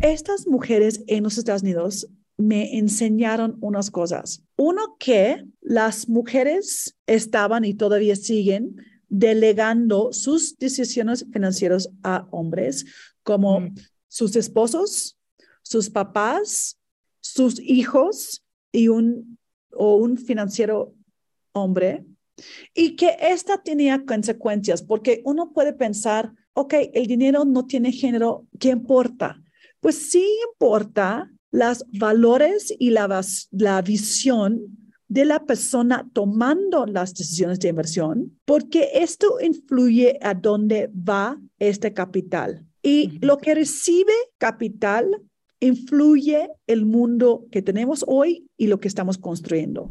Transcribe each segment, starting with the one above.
Estas mujeres en los Estados Unidos me enseñaron unas cosas. Uno, que las mujeres estaban y todavía siguen delegando sus decisiones financieras a hombres, como mm. sus esposos, sus papás, sus hijos y un, o un financiero hombre. Y que esta tenía consecuencias, porque uno puede pensar, ok, el dinero no tiene género, ¿qué importa? Pues sí importa los valores y la, la visión de la persona tomando las decisiones de inversión, porque esto influye a dónde va este capital. Y lo que recibe capital influye el mundo que tenemos hoy y lo que estamos construyendo.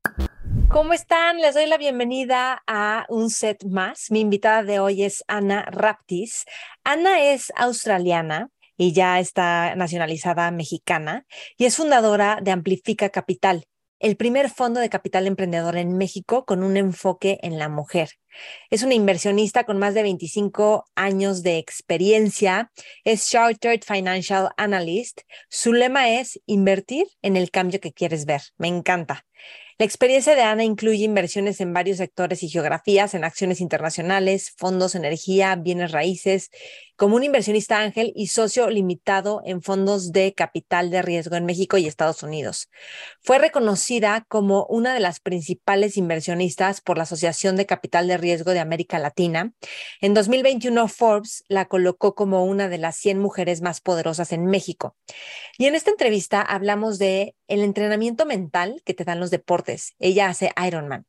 ¿Cómo están? Les doy la bienvenida a un set más. Mi invitada de hoy es Ana Raptis. Ana es australiana y ya está nacionalizada mexicana y es fundadora de Amplifica Capital, el primer fondo de capital emprendedor en México con un enfoque en la mujer. Es una inversionista con más de 25 años de experiencia. Es Chartered Financial Analyst. Su lema es invertir en el cambio que quieres ver. Me encanta. La experiencia de Ana incluye inversiones en varios sectores y geografías, en acciones internacionales, fondos, energía, bienes raíces, como un inversionista ángel y socio limitado en fondos de capital de riesgo en México y Estados Unidos. Fue reconocida como una de las principales inversionistas por la Asociación de Capital de Riesgo de América Latina. En 2021 Forbes la colocó como una de las 100 mujeres más poderosas en México. Y en esta entrevista hablamos de el entrenamiento mental que te dan los deportes. Ella hace Ironman.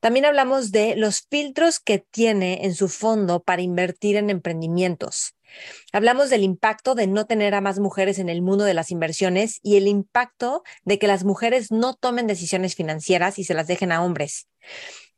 También hablamos de los filtros que tiene en su fondo para invertir en emprendimientos. Hablamos del impacto de no tener a más mujeres en el mundo de las inversiones y el impacto de que las mujeres no tomen decisiones financieras y se las dejen a hombres.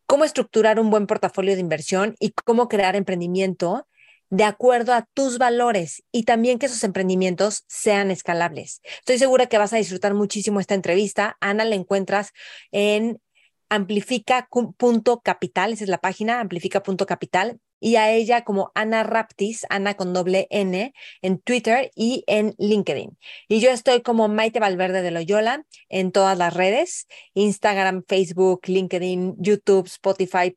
Cómo estructurar un buen portafolio de inversión y cómo crear emprendimiento de acuerdo a tus valores y también que esos emprendimientos sean escalables. Estoy segura que vas a disfrutar muchísimo esta entrevista. Ana la encuentras en amplifica.capital, esa es la página, amplifica.capital, y a ella como Ana Raptis, Ana con doble N, en Twitter y en LinkedIn. Y yo estoy como Maite Valverde de Loyola en todas las redes, Instagram, Facebook, LinkedIn, YouTube, Spotify,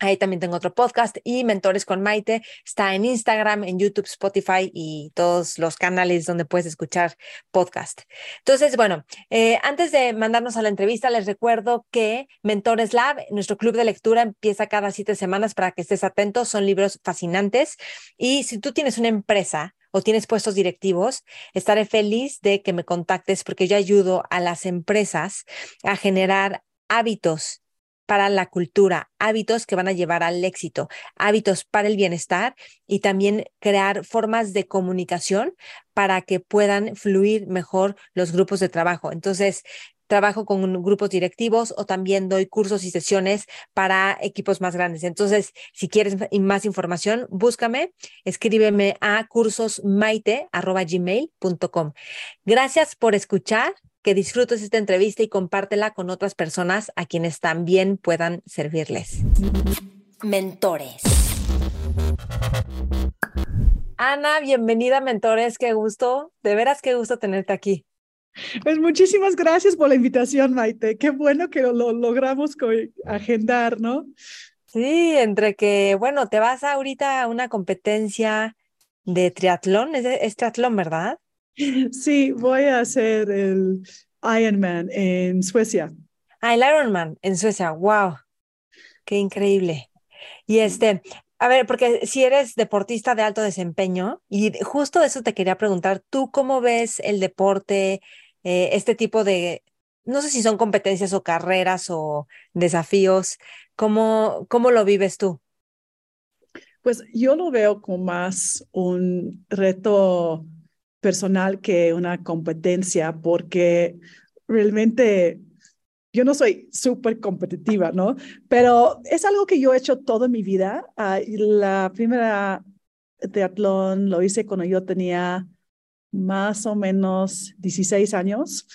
Ahí también tengo otro podcast y Mentores con Maite. Está en Instagram, en YouTube, Spotify y todos los canales donde puedes escuchar podcast. Entonces, bueno, eh, antes de mandarnos a la entrevista, les recuerdo que Mentores Lab, nuestro club de lectura, empieza cada siete semanas para que estés atento. Son libros fascinantes. Y si tú tienes una empresa, o tienes puestos directivos, estaré feliz de que me contactes porque yo ayudo a las empresas a generar hábitos para la cultura, hábitos que van a llevar al éxito, hábitos para el bienestar y también crear formas de comunicación para que puedan fluir mejor los grupos de trabajo. Entonces, trabajo con grupos directivos o también doy cursos y sesiones para equipos más grandes. Entonces, si quieres más información, búscame, escríbeme a cursosmaite.gmail.com. Gracias por escuchar que disfrutes esta entrevista y compártela con otras personas a quienes también puedan servirles. Mentores. Ana, bienvenida Mentores, qué gusto, de veras qué gusto tenerte aquí. Pues muchísimas gracias por la invitación, Maite. Qué bueno que lo, logramos agendar, ¿no? Sí, entre que, bueno, te vas ahorita a una competencia de triatlón, es, es triatlón, ¿verdad? Sí, voy a hacer el Ironman en Suecia. Ah, el Ironman en Suecia, wow, qué increíble. Y este, a ver, porque si eres deportista de alto desempeño, y justo eso te quería preguntar, ¿tú cómo ves el deporte, eh, este tipo de, no sé si son competencias o carreras o desafíos, ¿cómo, cómo lo vives tú? Pues yo lo veo como más un reto personal que una competencia porque realmente yo no soy súper competitiva, ¿no? Pero es algo que yo he hecho toda mi vida. Uh, la primera teatlón lo hice cuando yo tenía más o menos 16 años.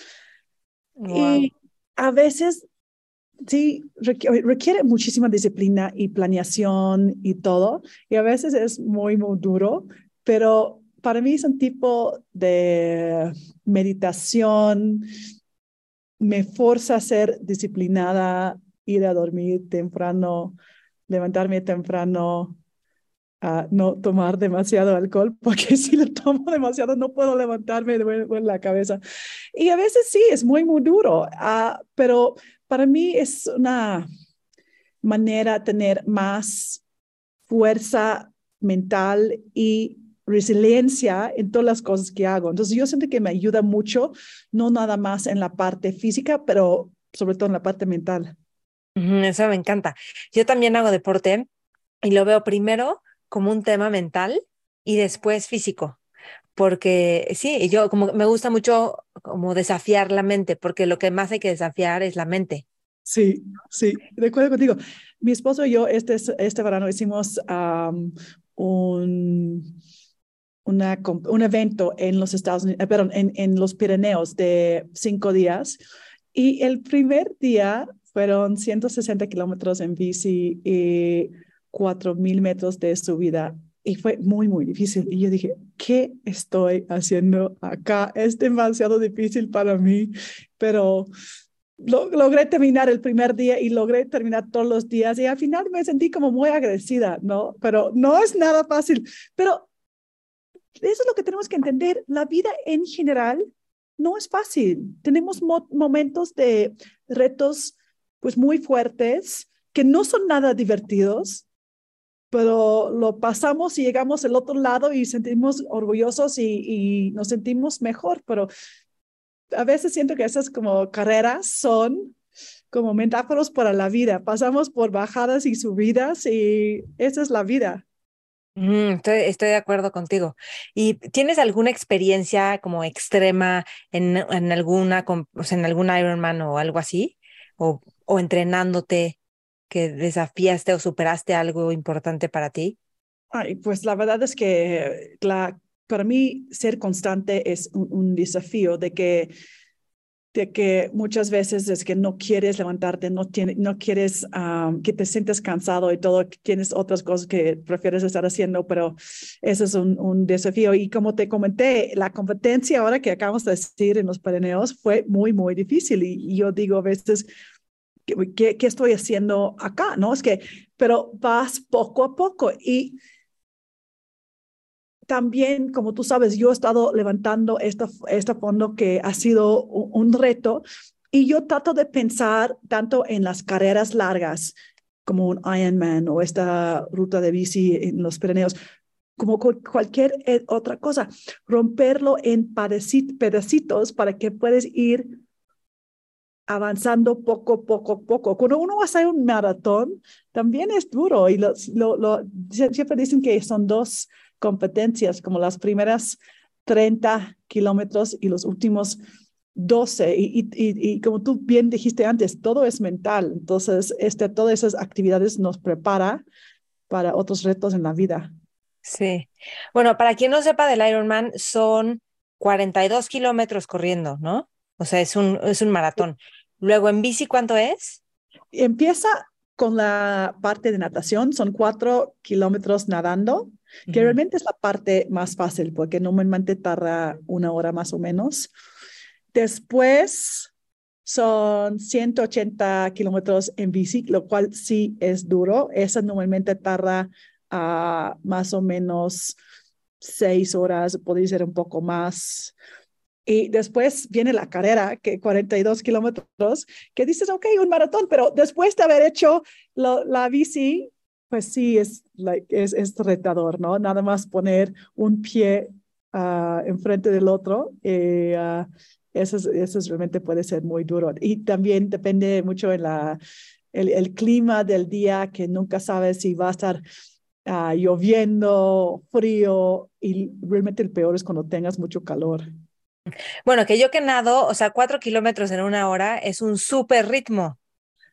Y a veces, sí, requiere muchísima disciplina y planeación y todo. Y a veces es muy, muy duro, pero para mí es un tipo de meditación, me forza a ser disciplinada, ir a dormir temprano, levantarme temprano, a no tomar demasiado alcohol, porque si lo tomo demasiado no puedo levantarme de la cabeza. Y a veces sí, es muy, muy duro, uh, pero para mí es una manera de tener más fuerza mental y resiliencia en todas las cosas que hago. Entonces yo siento que me ayuda mucho, no nada más en la parte física, pero sobre todo en la parte mental. Eso me encanta. Yo también hago deporte y lo veo primero como un tema mental y después físico. Porque sí, yo como me gusta mucho como desafiar la mente, porque lo que más hay que desafiar es la mente. Sí, sí, de acuerdo contigo. Mi esposo y yo este, este verano hicimos un, un evento en los Estados Unidos, eh, en, en los Pirineos de cinco días. Y el primer día fueron 160 kilómetros en bici y 4.000 metros de subida. Y fue muy, muy difícil. Y yo dije, ¿qué estoy haciendo acá? Es demasiado difícil para mí, pero logré terminar el primer día y logré terminar todos los días y al final me sentí como muy agradecida, ¿no? Pero no es nada fácil. Pero eso es lo que tenemos que entender. La vida en general no es fácil. Tenemos momentos de retos pues muy fuertes que no son nada divertidos, pero lo pasamos y llegamos al otro lado y sentimos orgullosos y, y nos sentimos mejor, pero a veces siento que esas como carreras son como metáforos para la vida. Pasamos por bajadas y subidas y esa es la vida. Mm, estoy, estoy, de acuerdo contigo. ¿Y tienes alguna experiencia como extrema en, en alguna, o sea, en algún Ironman o algo así? ¿O, o entrenándote que desafiaste o superaste algo importante para ti? Ay, pues la verdad es que la, para mí ser constante es un, un desafío de que de que muchas veces es que no quieres levantarte, no, tiene, no quieres que te sientes cansado y todo, tienes otras cosas que prefieres estar haciendo, pero eso es un, un, desafío. Y como te comenté, la competencia ahora que acabamos de decir en los Pirineos fue muy, muy difícil. Y, yo digo a veces, ¿qué, ¿qué, estoy haciendo acá? No, es que, pero vas poco a poco y también, como tú sabes, yo he estado levantando este, este fondo que ha sido un, reto y yo trato de pensar tanto en las carreras largas como un Ironman o esta ruta de bici en los Pirineos, como cualquier eh, otra cosa, romperlo en pedacitos para que puedas ir avanzando poco, poco, poco. Cuando uno va a hacer un maratón, también es duro y lo, lo, siempre dicen que son dos competencias, como las primeras 30 kilómetros y los últimos 12. Y, y, y, como tú bien dijiste antes, todo es mental. Entonces, este, todas esas actividades nos prepara para otros retos en la vida. Sí. Bueno, para quien no sepa del Ironman, son 42 kilómetros corriendo, ¿no? O sea, es un, es un maratón. Luego, en bici, ¿cuánto es? Empieza con la parte de natación, son cuatro kilómetros nadando que realmente es la parte más fácil porque normalmente tarda una hora más o menos. Después son 180 kilómetros en bici, lo cual sí es duro. Esa normalmente tarda uh, más o menos seis horas, podría ser un poco más. Y después viene la carrera, que 42 kilómetros, que dices, ok, un maratón, pero después de haber hecho lo, la bici, pues sí, es, like, es, es retador, ¿no? Nada más poner un pie uh, enfrente del otro. Eh, uh, eso, eso realmente puede ser muy duro. Y también depende mucho en la, el, el, clima del día, que nunca sabes si va a estar ah, lloviendo, frío y realmente el peor es cuando tengas mucho calor. Bueno, que yo que nado, o sea, cuatro kilómetros en una hora es un súper ritmo.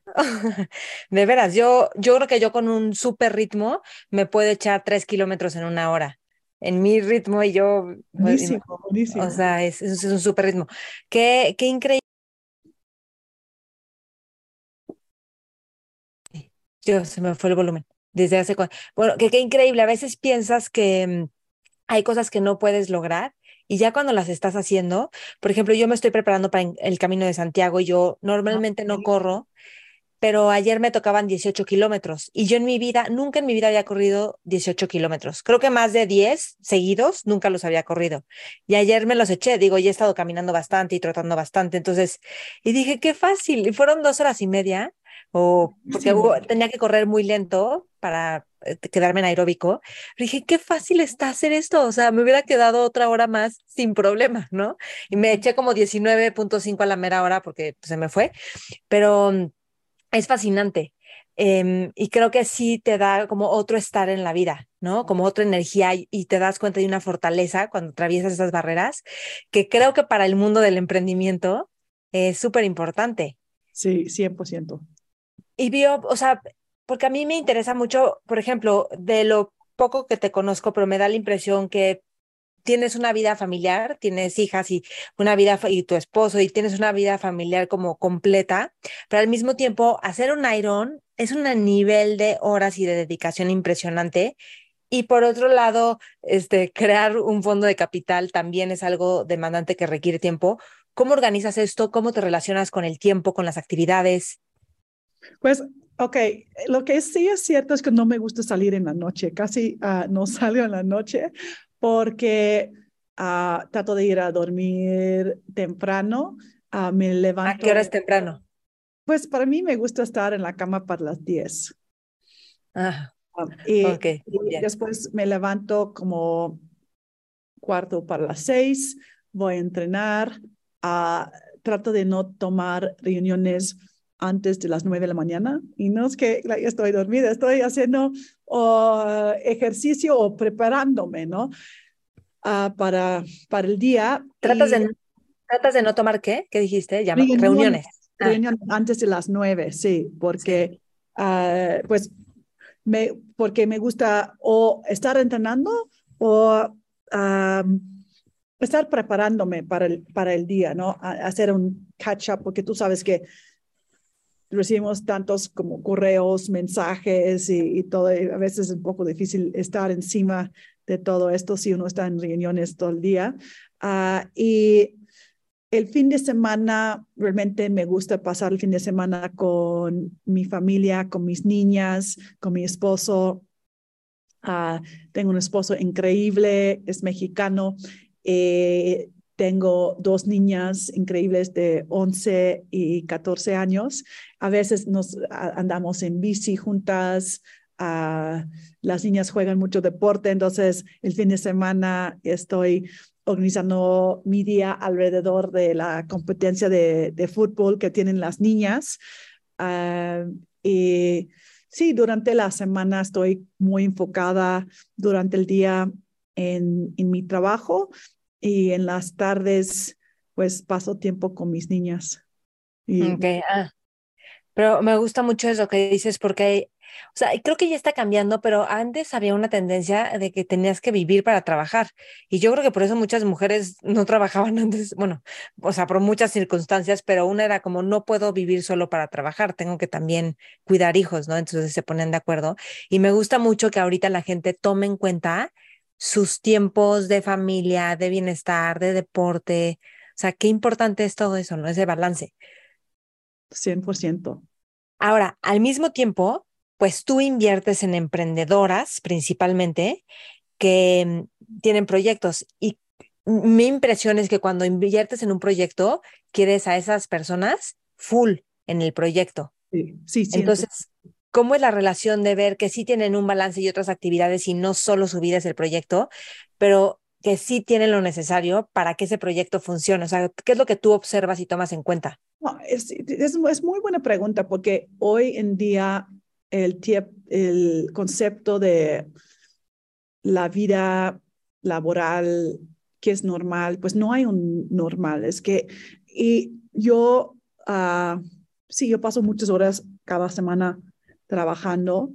De veras, yo, yo creo que yo con un súper ritmo me puedo echar tres kilómetros en una hora. En mi ritmo y yo. Pues, buenísimo, buenísimo. O sea, es, es un súper ritmo. Qué, qué increíble. Yo, se me fue el volumen. Desde hace. Bueno, que qué increíble. A veces piensas que mm, hay cosas que no puedes lograr y ya cuando las estás haciendo, por ejemplo, yo me estoy preparando para el Camino de Santiago y yo normalmente no corro, pero ayer me tocaban 18 kilómetros y yo en mi vida, nunca en mi vida había corrido 18 kilómetros. Creo que más de 10 seguidos nunca los había corrido. Y ayer me los eché, digo, ya he estado caminando bastante y trotando bastante. Entonces, y dije, qué fácil. Y fueron dos horas y media, o porque tenía que correr muy lento para eh, quedarme en aeróbico. dije, qué fácil está hacer esto. O sea, me hubiera quedado otra hora más sin problema, ¿no? Y me eché como 19.5 a la mera hora porque se me fue. Pero es fascinante. Em, y creo que sí te da como otro estar en la vida, ¿no? Como otra energía y, te das cuenta de una fortaleza cuando atraviesas esas barreras, que creo que para el mundo del emprendimiento es súper importante. Sí, 100%. Y vio, o sea, porque a mí me interesa mucho, por ejemplo, de lo poco que te conozco, pero me da la impresión que tienes una vida familiar, tienes hijas y una vida y tu esposo y tienes una vida familiar como completa, pero al mismo tiempo hacer un Iron es un nivel de horas y de dedicación impresionante. Y por otro lado, este, crear un fondo de capital también es algo demandante que requiere tiempo. ¿Cómo organizas esto? ¿Cómo te relacionas con el tiempo, con las actividades? Pues, ok, lo que sí es cierto es que no me gusta salir en la noche, casi uh, no salgo en la noche porque uh, trato de ir a dormir temprano, uh, me levanto. ¿A qué hora es temprano? Pues para mí me gusta estar en la cama para las 10. Ah, y, y después me levanto como cuarto para las 6, voy a entrenar, trato de no tomar reuniones antes de las nueve de la mañana y no es que estoy dormida, estoy haciendo ejercicio o preparándome, ¿no? Uh, para, para el día. ¿Tratas, de, ¿Tratas de no tomar qué? ¿Qué dijiste? reuniones. Ah. Reuniones antes de las nueve, sí, porque uh, pues me, porque me gusta o estar entrenando o estar preparándome para el, para el día, ¿no? hacer un catch up, porque tú sabes que recibimos tantos como correos, mensajes y, todo, a veces es un poco difícil estar encima de todo esto si uno está en reuniones todo el día. Ah, y el fin de semana, realmente me gusta pasar el fin de semana con mi familia, con mis niñas, con mi esposo. Uh, tengo un esposo increíble, es mexicano. Eh, tengo dos niñas increíbles de 11 y 14 años. A veces nos andamos en bici juntas. Uh, las niñas juegan mucho deporte, entonces el fin de semana estoy organizando mi día alrededor de la competencia de, de fútbol que tienen las niñas. Uh, y sí, durante la semana estoy muy enfocada durante el día en, en mi trabajo y en las tardes pues paso tiempo con mis niñas. Y... ah. Pero me gusta mucho eso que dices porque, o sea, creo que ya está cambiando, pero antes había una tendencia de que tenías que vivir para trabajar. Y yo creo que por eso muchas mujeres no trabajaban antes, bueno, o sea, por muchas circunstancias, pero una era como, no puedo vivir solo para trabajar, tengo que también cuidar hijos, ¿no? Entonces se ponen de acuerdo. Y me gusta mucho que ahorita la gente tome en cuenta sus tiempos de familia, de bienestar, de deporte. O sea, qué importante es todo eso, ¿no? Ese balance. 100%. Ahora, al mismo tiempo, pues tú inviertes en emprendedoras principalmente que mm, tienen proyectos y mi impresión es que cuando inviertes en un proyecto, quieres a esas personas full en el proyecto. Sí, sí, sí. Entonces, cómo es la relación de ver que sí tienen un balance y otras actividades y no solo su vida es el proyecto, pero que sí tienen lo necesario para que ese proyecto funcione? O sea, ¿qué es lo que tú observas y tomas en cuenta? es, es, muy buena pregunta porque hoy en día el, el concepto de la vida laboral que es normal, pues no hay un normal, es que, y yo, uh, sí, yo paso muchas horas cada semana trabajando.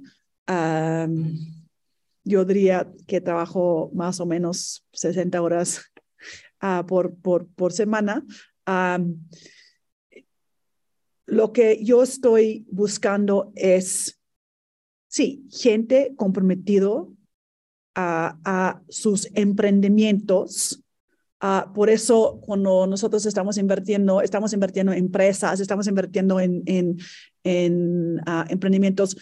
yo diría que trabajo más o menos 60 horas uh, por, por, por, semana. lo que yo estoy buscando es, sí, gente comprometido a, a sus emprendimientos. Uh, por eso, cuando nosotros estamos invirtiendo, estamos invirtiendo en empresas, estamos invirtiendo en, uh, emprendimientos,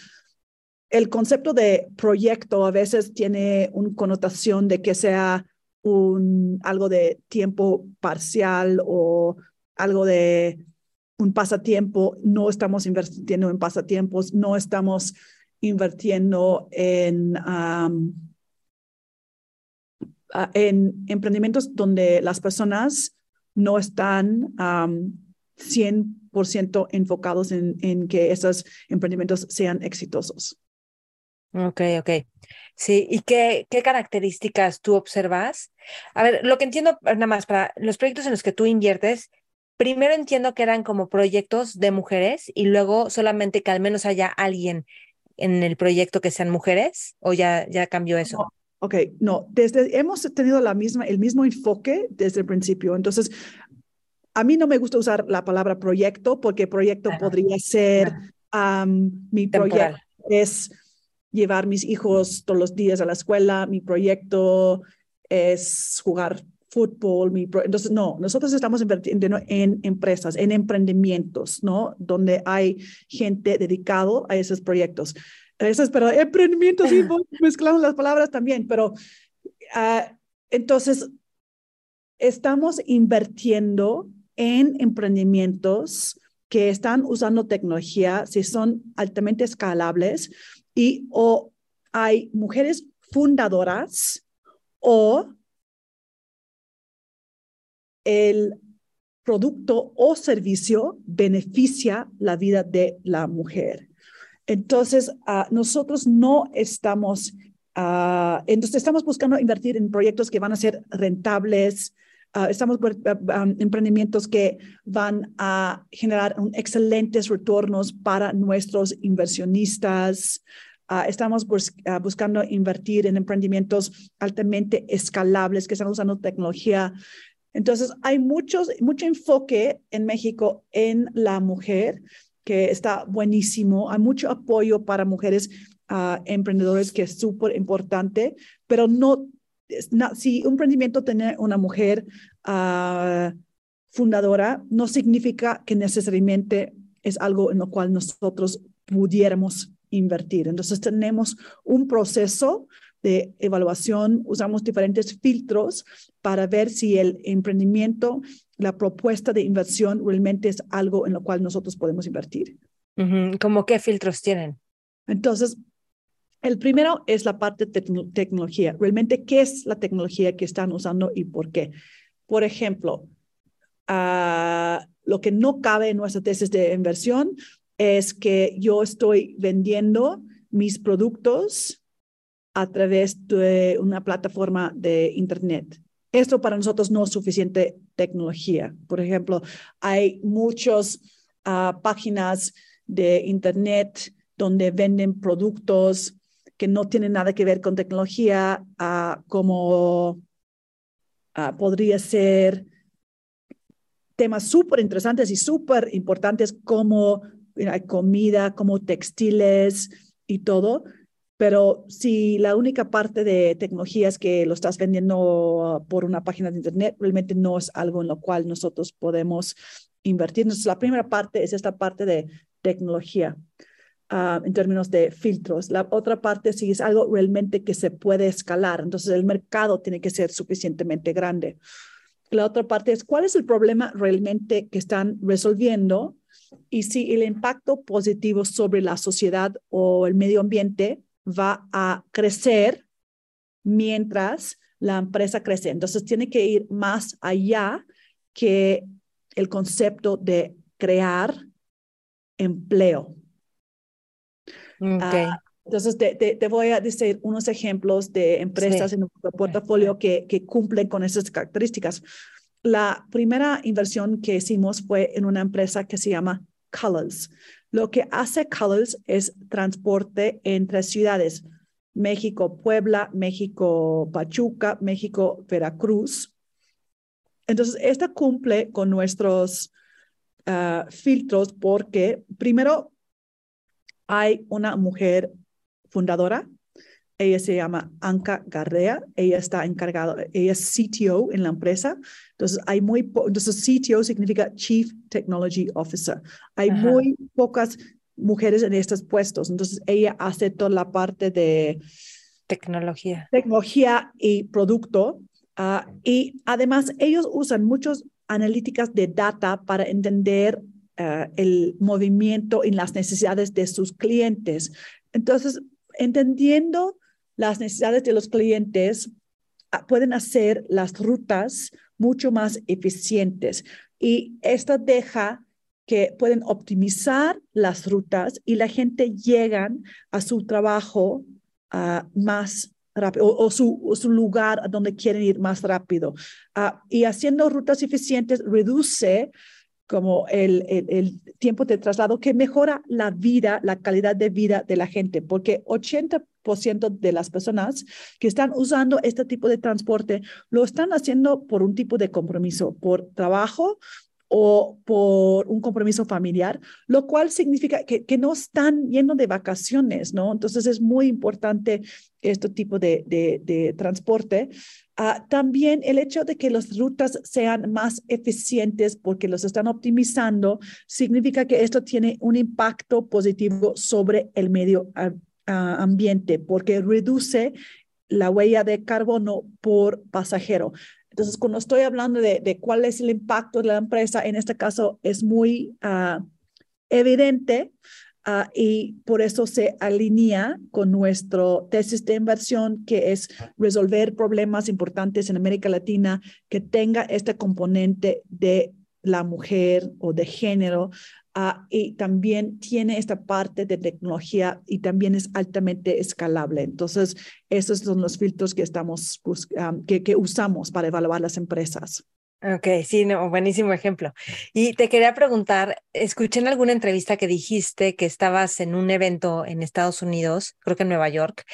el concepto de proyecto a veces tiene una connotación de que sea algo de tiempo parcial o algo de un pasatiempo. No estamos invirtiendo en pasatiempos, no estamos invirtiendo en... Um, en emprendimientos donde las personas no están 100% enfocados en, en, que esos emprendimientos sean exitosos. Ok, ok. Sí, ¿y qué, qué características tú observas? A ver, lo que entiendo, nada más, para los proyectos en los que tú inviertes, primero entiendo que eran como proyectos de mujeres y luego solamente que al menos haya alguien en el proyecto que sean mujeres, o ya, ya cambió eso. Ok, no, desde, hemos tenido la misma, el mismo enfoque desde el principio. Entonces, a mí no me gusta usar la palabra proyecto porque proyecto podría ser mi proyecto es llevar mis hijos todos los días a la escuela, mi proyecto es jugar fútbol, mi entonces no, nosotros estamos invirtiendo en empresas, en emprendimientos, ¿no? Donde hay gente dedicado a esos proyectos. Eso es, pero emprendimiento, sí, mezclamos las palabras también, pero uh, entonces estamos invirtiendo en emprendimientos que están usando tecnología, si son altamente escalables y o hay mujeres fundadoras o el producto o servicio beneficia la vida de la mujer. Entonces, uh, nosotros no estamos, uh, entonces estamos buscando invertir en proyectos que van a ser rentables, uh, estamos um, emprendimientos que van a generar excelentes retornos para nuestros inversionistas. estamos bus buscando invertir en emprendimientos altamente escalables que están usando tecnología entonces, hay muchos, mucho enfoque en México en la mujer, que está buenísimo. Hay mucho apoyo para mujeres uh, emprendedores que es súper importante, pero no, si un emprendimiento tiene una mujer uh, fundadora, no significa que necesariamente es algo en lo cual nosotros pudiéramos invertir. Entonces tenemos un proceso de evaluación, usamos diferentes filtros para ver si el emprendimiento la propuesta de inversión realmente es algo en lo cual nosotros podemos invertir. ¿Cómo qué filtros tienen? Entonces, el primero es la parte de tecnología. Realmente, ¿qué es la tecnología que están usando y por qué? Por ejemplo, uh, lo que no cabe en nuestra tesis de inversión es que yo estoy vendiendo mis productos a través de una plataforma de Internet. Esto para nosotros no es suficiente tecnología. Por ejemplo, hay muchas uh, páginas de Internet donde venden productos que no tienen nada que ver con tecnología, uh, como uh, podría ser temas súper interesantes y súper importantes como comida, como textiles y todo, pero si la única parte de tecnología es que lo estás vendiendo por una página de Internet, realmente no es algo en lo cual nosotros podemos invertir. Entonces, la primera parte es esta parte de tecnología. Uh, en términos de filtros. La otra parte sí es algo realmente que se puede escalar. Entonces, el mercado tiene que ser suficientemente grande. La otra parte es cuál es el problema realmente que están resolviendo y si el impacto positivo sobre la sociedad o el medio ambiente va a crecer mientras la empresa crece. Entonces tiene que ir más allá que el concepto de crear empleo. Ah, entonces, te, te, voy a decir unos ejemplos de empresas en nuestro portafolio que, que cumplen con esas características. La primera inversión que hicimos fue en una empresa que se llama Colors. Lo que hace Colors es transporte entre ciudades. México, Puebla, México, Pachuca, México, Veracruz. Entonces, esta cumple con nuestros ah, filtros porque primero hay una mujer fundadora. Ella se llama Anka Garrea. Ella está encargada, ella es CTO en la empresa. Entonces, hay muy, entonces CTO significa Chief Technology Officer. Hay muy pocas mujeres en estos puestos. Entonces, ella hace toda la parte de tecnología. Tecnología y producto. Ah, y además, ellos usan muchas analíticas de data para entender ah, el movimiento y las necesidades de sus clientes. Entonces, entendiendo las necesidades de los clientes, ah, pueden hacer las rutas mucho más eficientes. Y esto deja que pueden optimizar las rutas y la gente llega a su trabajo uh, más rápido o, su, su, lugar a donde quieren ir más rápido. Uh, y haciendo rutas eficientes reduce como el, el, tiempo de traslado que mejora la vida, la calidad de vida de la gente, porque 80% de las personas que están usando este tipo de transporte lo están haciendo por un tipo de compromiso, por trabajo o por un compromiso familiar, lo cual significa que, que no están yendo de vacaciones, ¿no? Entonces es muy importante este tipo de, de, transporte. Uh, también el hecho de que las rutas sean más eficientes porque los están optimizando significa que esto tiene un impacto positivo sobre el medio uh, ambiente porque reduce la huella de carbono por pasajero. Entonces, cuando estoy hablando de, cuál es el impacto de la empresa, en este caso es muy uh, evidente uh, y por eso se alinea con nuestro tesis de inversión, que es resolver problemas importantes en América Latina que tenga este componente de la mujer o de género Ah, y también tiene esta parte de tecnología y también es altamente escalable. Entonces, esos son los filtros que, estamos, que, que usamos para evaluar las empresas. Ok, sí, no, buenísimo ejemplo. Y te quería preguntar, escuché en alguna entrevista que dijiste que estabas en un evento en Estados Unidos, creo que en Nueva York,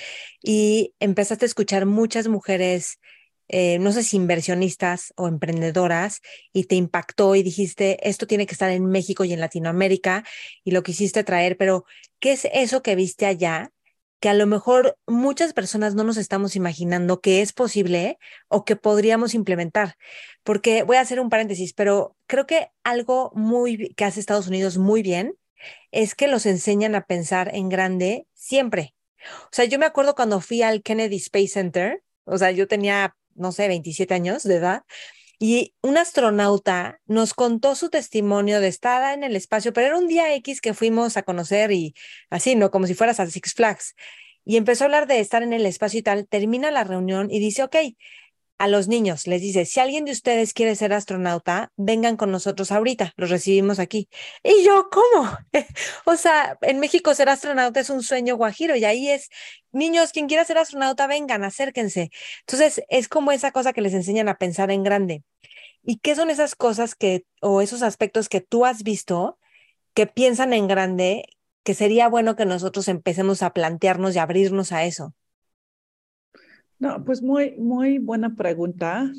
y empezaste a escuchar muchas mujeres eh, no sé si inversionistas o emprendedoras y te impactó y dijiste, esto tiene que estar en México y en Latinoamérica y lo quisiste traer, pero ¿qué es eso que viste allá? que a lo mejor muchas personas no nos estamos imaginando que es posible o que podríamos implementar. Porque voy a hacer un paréntesis, pero creo que algo muy que hace Estados Unidos muy bien es que los enseñan a pensar en grande siempre. O sea, yo me acuerdo cuando fui al Kennedy Space Center, o sea, yo tenía no sé, 27 años de edad, y un astronauta nos contó su testimonio de estar en el espacio, pero era un día X que fuimos a conocer y así, ¿no? Como si fueras a Six Flags. Y empezó a hablar de estar en el espacio y tal, termina la reunión y dice, ok, a los niños, les dice, si alguien de ustedes quiere ser astronauta, vengan con nosotros ahorita, los recibimos aquí. Y yo, ¿cómo? o sea, en México ser astronauta es un sueño guajiro y ahí es, niños, quien quiera ser astronauta, vengan, acérquense. Entonces, es como esa cosa que les enseñan a pensar en grande. ¿Y qué son esas cosas que, o esos aspectos que tú has visto que piensan en grande, que sería bueno que nosotros empecemos a plantearnos y abrirnos a eso? No, pues muy, muy buena pregunta.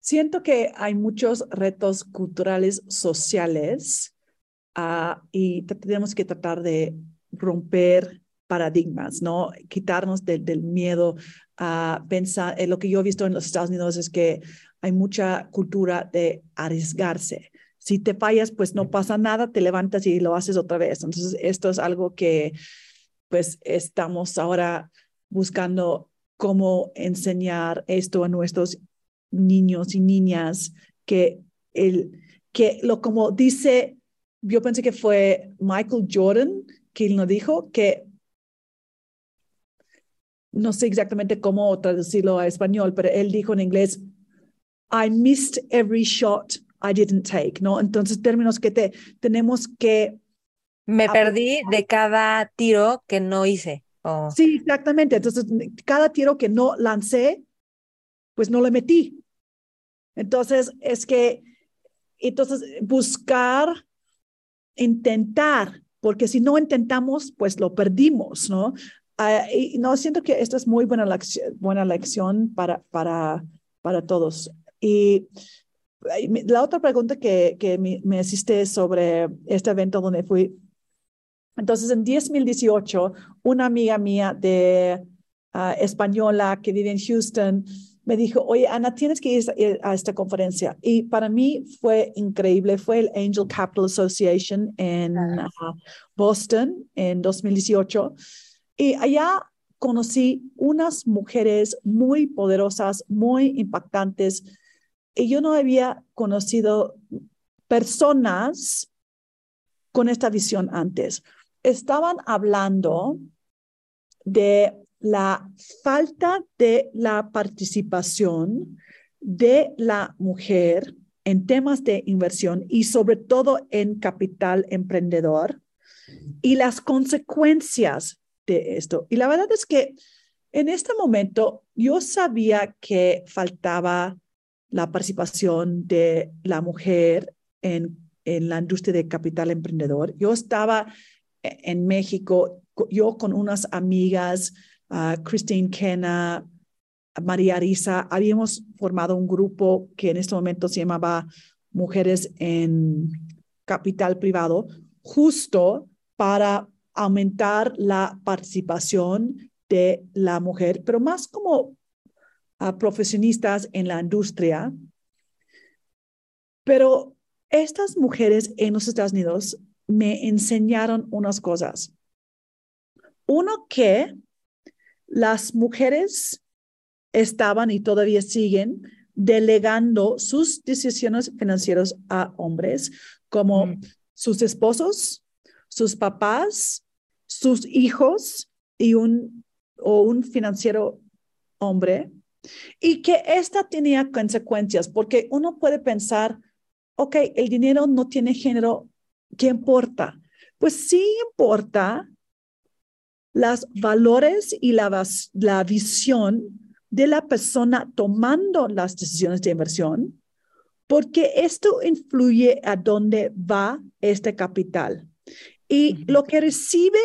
Siento que hay muchos retos culturales, sociales, uh, y tenemos que tratar de romper paradigmas, ¿no? Quitarnos del miedo a pensar, eh, lo que yo he visto en los Estados Unidos es que hay mucha cultura de arriesgarse. Si te fallas, pues no pasa nada, te levantas y lo haces otra vez. Entonces, esto es algo que pues estamos ahora buscando cómo enseñar esto a nuestros niños y niñas, que, el, que lo como dice, yo pensé que fue Michael Jordan quien lo dijo, que no sé exactamente cómo traducirlo a español, pero él dijo en inglés, I missed every shot I didn't take, ¿no? Entonces, términos que te, tenemos que Me perdí de cada tiro que no hice. Sí, exactamente. Entonces, cada tiro que no lancé, pues no le metí. Entonces, es que, entonces, buscar, intentar, porque si no intentamos, pues lo perdimos, ¿no? Ah, y no, siento que esta es muy buena lección, buena lección para, para, para todos. Y la otra pregunta que, que me, me hiciste sobre este evento donde fui, entonces en 2018, una amiga mía de ah, española que vive en Houston me dijo, oye, Ana, tienes que ir a esta conferencia. Y para mí fue increíble. Fue el Angel Capital Association en ah, Boston en 2018. Y allá conocí unas mujeres muy poderosas, muy impactantes. Y yo no había conocido personas con esta visión antes. Estaban hablando de la falta de la participación de la mujer en temas de inversión y sobre todo en capital emprendedor y las consecuencias de esto. Y la verdad es que en este momento yo sabía que faltaba la participación de la mujer en, en la industria de capital emprendedor. Yo estaba en México, yo con unas amigas, Christine Kenna, María Arisa, habíamos formado un grupo que en este momento se llamaba Mujeres en Capital Privado, justo para aumentar la participación de la mujer, pero más como profesionistas en la industria. Pero estas mujeres en los Estados Unidos me enseñaron unas cosas. Uno que las mujeres estaban y todavía siguen delegando sus decisiones financieras a hombres como mm. sus esposos, sus papás, sus hijos y un o un financiero hombre y que esta tenía consecuencias porque uno puede pensar, ok, el dinero no tiene género, ¿qué importa? Pues sí importa los valores y la, la visión de la persona tomando las decisiones de inversión, porque esto influye a dónde va este capital. Y lo que recibe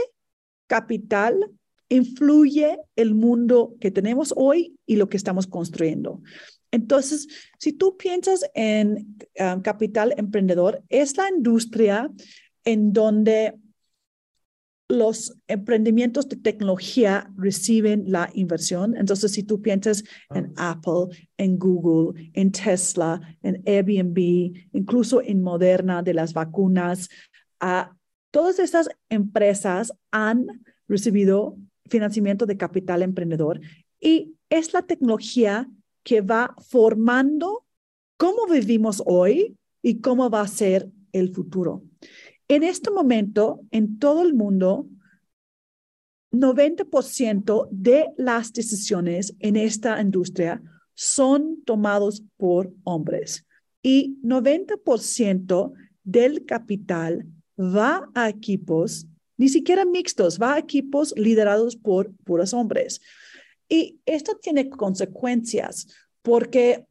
capital influye el mundo que tenemos hoy y lo que estamos construyendo. Entonces, si tú piensas en ah, capital emprendedor, es la industria en donde los emprendimientos de tecnología reciben la inversión. Entonces, si tú piensas en ah. Apple, en Google, en Tesla, en Airbnb, incluso en Moderna de las vacunas, uh, todas estas empresas han recibido financiamiento de capital emprendedor y es la tecnología que va formando cómo vivimos hoy y cómo va a ser el futuro. En este momento, en todo el mundo, 90% de las decisiones en esta industria son tomados por hombres y 90% del capital va a equipos, ni siquiera mixtos, va a equipos liderados por puros hombres. Y esto tiene consecuencias porque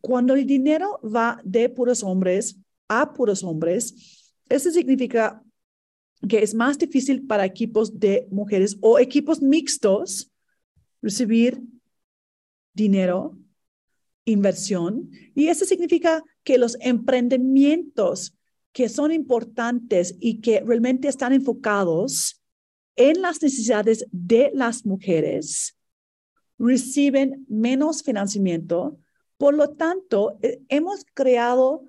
cuando el dinero va de puros hombres a puros hombres, eso significa que es más difícil para equipos de mujeres o equipos mixtos recibir dinero, inversión. Y eso significa que los emprendimientos que son importantes y que realmente están enfocados en las necesidades de las mujeres reciben menos financiamiento. Por lo tanto, eh, hemos creado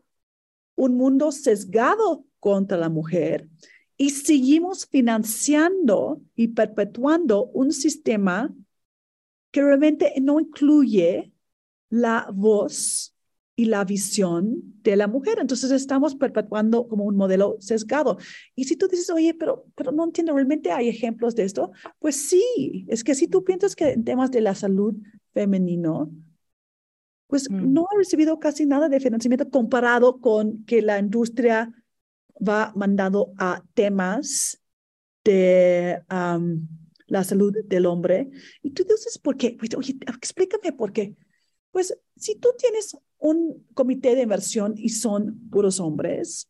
un mundo sesgado contra la mujer y seguimos financiando y perpetuando un sistema que realmente no incluye la voz y la visión de la mujer. Entonces estamos perpetuando como un modelo sesgado. Y si tú dices, oye, pero, pero no entiendo, ¿realmente hay ejemplos de esto? Pues sí, es que si tú piensas que en temas de la salud femenino, pues mm. no ha recibido casi nada de financiamiento comparado con que la industria va mandado a temas de la salud del hombre. Y tú dices, ¿por qué? Pues, oye, explícame por qué. Pues si tú tienes un comité de inversión y son puros hombres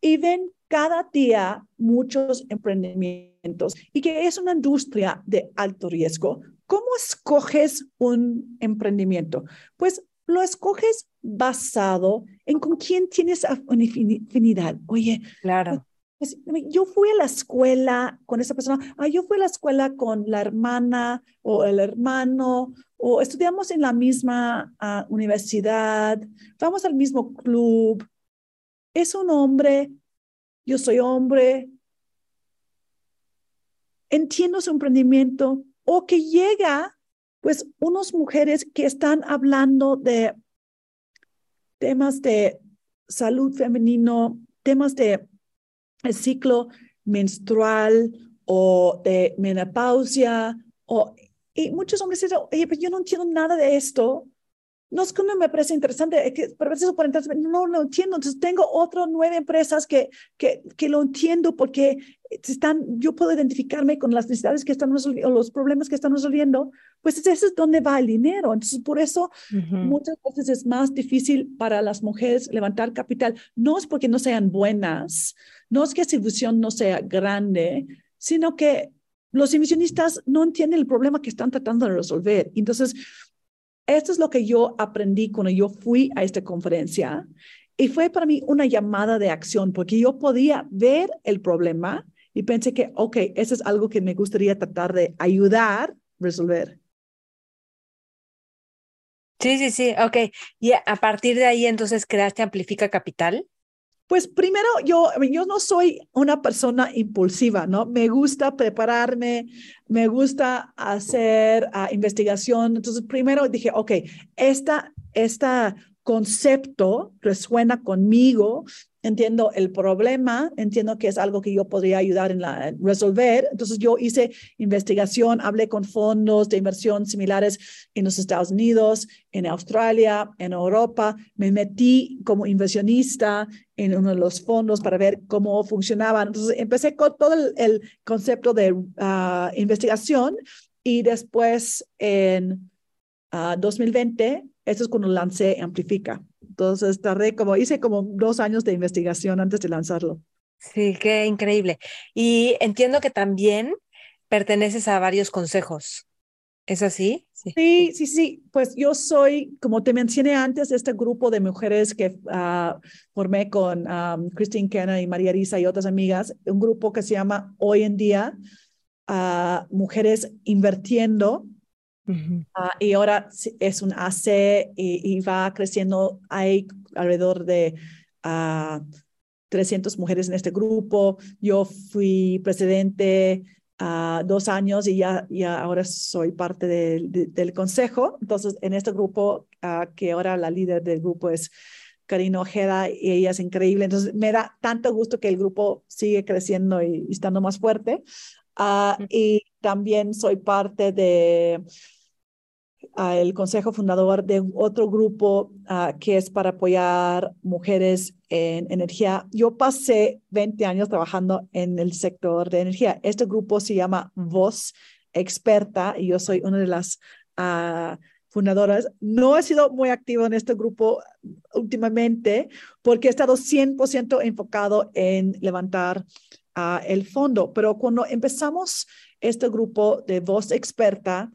y ven cada día muchos emprendimientos y que es una industria de alto riesgo, ¿cómo escoges un emprendimiento? Pues lo escoges basado en con quién tienes afinidad. Oye, claro. Pues, yo fui a la escuela con esa persona, ah, yo fui a la escuela con la hermana o el hermano, o estudiamos en la misma ah, universidad, vamos al mismo club. Es un hombre, yo soy hombre. Entiendo su emprendimiento o que llega, pues, unas mujeres que están hablando de temas de salud femenino, temas de el ciclo menstrual o de menopausia o y muchos hombres dicen, oye, pero yo no entiendo nada de esto. No es que no me parece interesante, es que pero eso por interesante, no lo entiendo. Entonces tengo otras nueve empresas que, que, que lo entiendo porque están, yo puedo identificarme con las necesidades que están resolviendo, los problemas que están resolviendo, pues ese es donde va el dinero. Entonces, por eso muchas veces es más difícil para las mujeres levantar capital. No es porque no sean buenas, no es que su visión no sea grande, sino que los inversionistas no entienden el problema que están tratando de resolver. Entonces, esto es lo que yo aprendí cuando yo fui a esta conferencia y fue para mí una llamada de acción porque yo podía ver el problema y pensé que, ok, eso es algo que me gustaría tratar de ayudar a resolver. Sí, sí, sí, ok. Y a partir de ahí entonces creaste Amplifica Capital. Pues primero, yo, yo no soy una persona impulsiva, ¿no? Me gusta prepararme, me gusta hacer uh, investigación. Entonces, primero dije, ok, esta, esta concepto resuena conmigo, entiendo el problema, entiendo que es algo que yo podría ayudar en, la, resolver. Entonces yo hice investigación, hablé con fondos de inversión similares en los Estados Unidos, en Australia, en Europa. Me metí como inversionista en uno de los fondos para ver cómo funcionaban. Entonces empecé con todo el, concepto de ah, investigación y después en 2020, ah, eso es cuando lancé Amplifica. Entonces tardé como, hice como dos años de investigación antes de lanzarlo. Sí, qué increíble. Y entiendo que también perteneces a varios consejos. ¿Es así? Sí, sí, sí. Pues yo soy, como te mencioné antes, este grupo de mujeres que ah, formé con Christine Kenna y María Risa y otras amigas, un grupo que se llama Hoy en Día uh, Mujeres Invirtiendo Ah, y ahora es un AC y, va creciendo. Hay alrededor de 300 ah, mujeres en este grupo. Yo fui presidente uh, dos años y ya, ya ahora soy parte del consejo. Entonces, en este grupo, que ahora la líder del grupo es Karina Ojeda y ella es increíble. Entonces, me da tanto gusto que el grupo sigue creciendo y, y estando más fuerte. y también soy parte de el consejo fundador de otro grupo ah, que es para apoyar mujeres en energía. Yo pasé 20 años trabajando en el sector de energía. Este grupo se llama Voz Experta y yo soy una de las uh, fundadoras. No he sido muy activo en este grupo últimamente porque he estado 100% enfocado en levantar uh, el fondo, pero cuando empezamos este grupo de Voz Experta,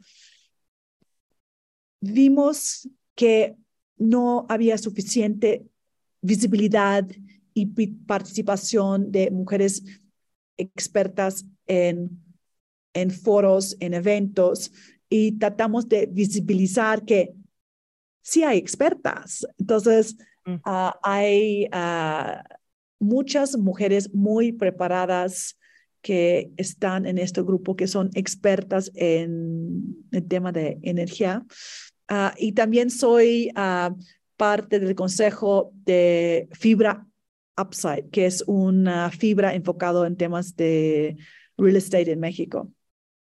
vimos que no había suficiente visibilidad y participación de mujeres expertas en, en foros, en eventos, y tratamos de visibilizar que sí hay expertas. Entonces, mm. ah, hay ah, muchas mujeres muy preparadas que están en este grupo, que son expertas en el tema de energía. Ah, y también soy ah, parte del consejo de Fibra Upside, que es una fibra enfocado en temas de real estate en México.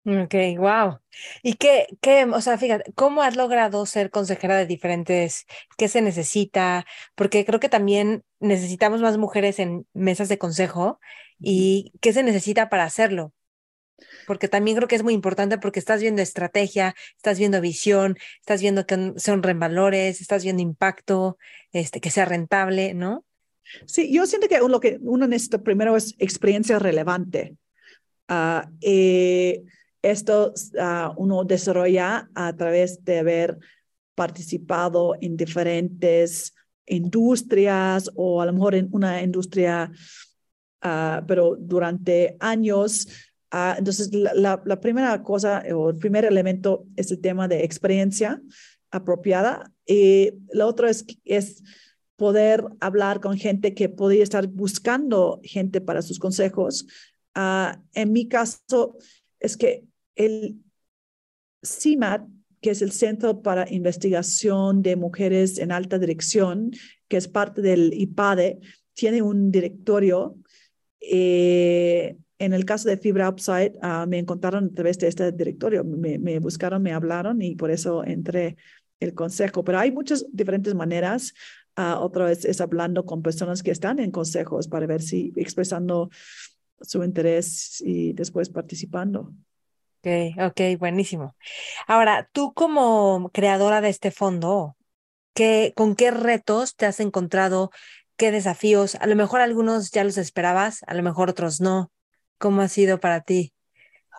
Ok, wow. ¿Y qué, qué, o sea, fíjate, cómo has logrado ser consejera de diferentes, qué se necesita? Porque creo que también necesitamos más mujeres en mesas de consejo y qué se necesita para hacerlo. Porque también creo que es muy importante porque estás viendo estrategia, estás viendo visión, estás viendo que honren valores, estás viendo impacto, este, que sea rentable, ¿no? Sí, yo siento que lo que uno necesita primero es experiencia relevante. Uh, eh, esto uh, uno desarrolla a través de haber participado en diferentes industrias o a lo mejor en una industria, uh, pero durante años. Uh, entonces, la, la, primera cosa o el primer elemento es el tema de experiencia apropiada. Y lo otro es, es poder hablar con gente que podría estar buscando gente para sus consejos. Uh, en mi caso, es que el CIMAT que es el Centro para Investigación de Mujeres en Alta Dirección, que es parte del IPADE, tiene un directorio. Eh, en el caso de Fibra Upside, uh, me encontraron a través de este directorio, me, me, buscaron, me hablaron y por eso entré el consejo. Pero hay muchas diferentes maneras. Uh, otra vez es hablando con personas que están en consejos para ver si expresando su interés y después participando. Ok, ok, buenísimo. Ahora, tú como creadora de este fondo, ¿qué, ¿con qué retos te has encontrado? ¿Qué desafíos? A lo mejor algunos ya los esperabas, a lo mejor otros no. ¿Cómo ha sido para ti?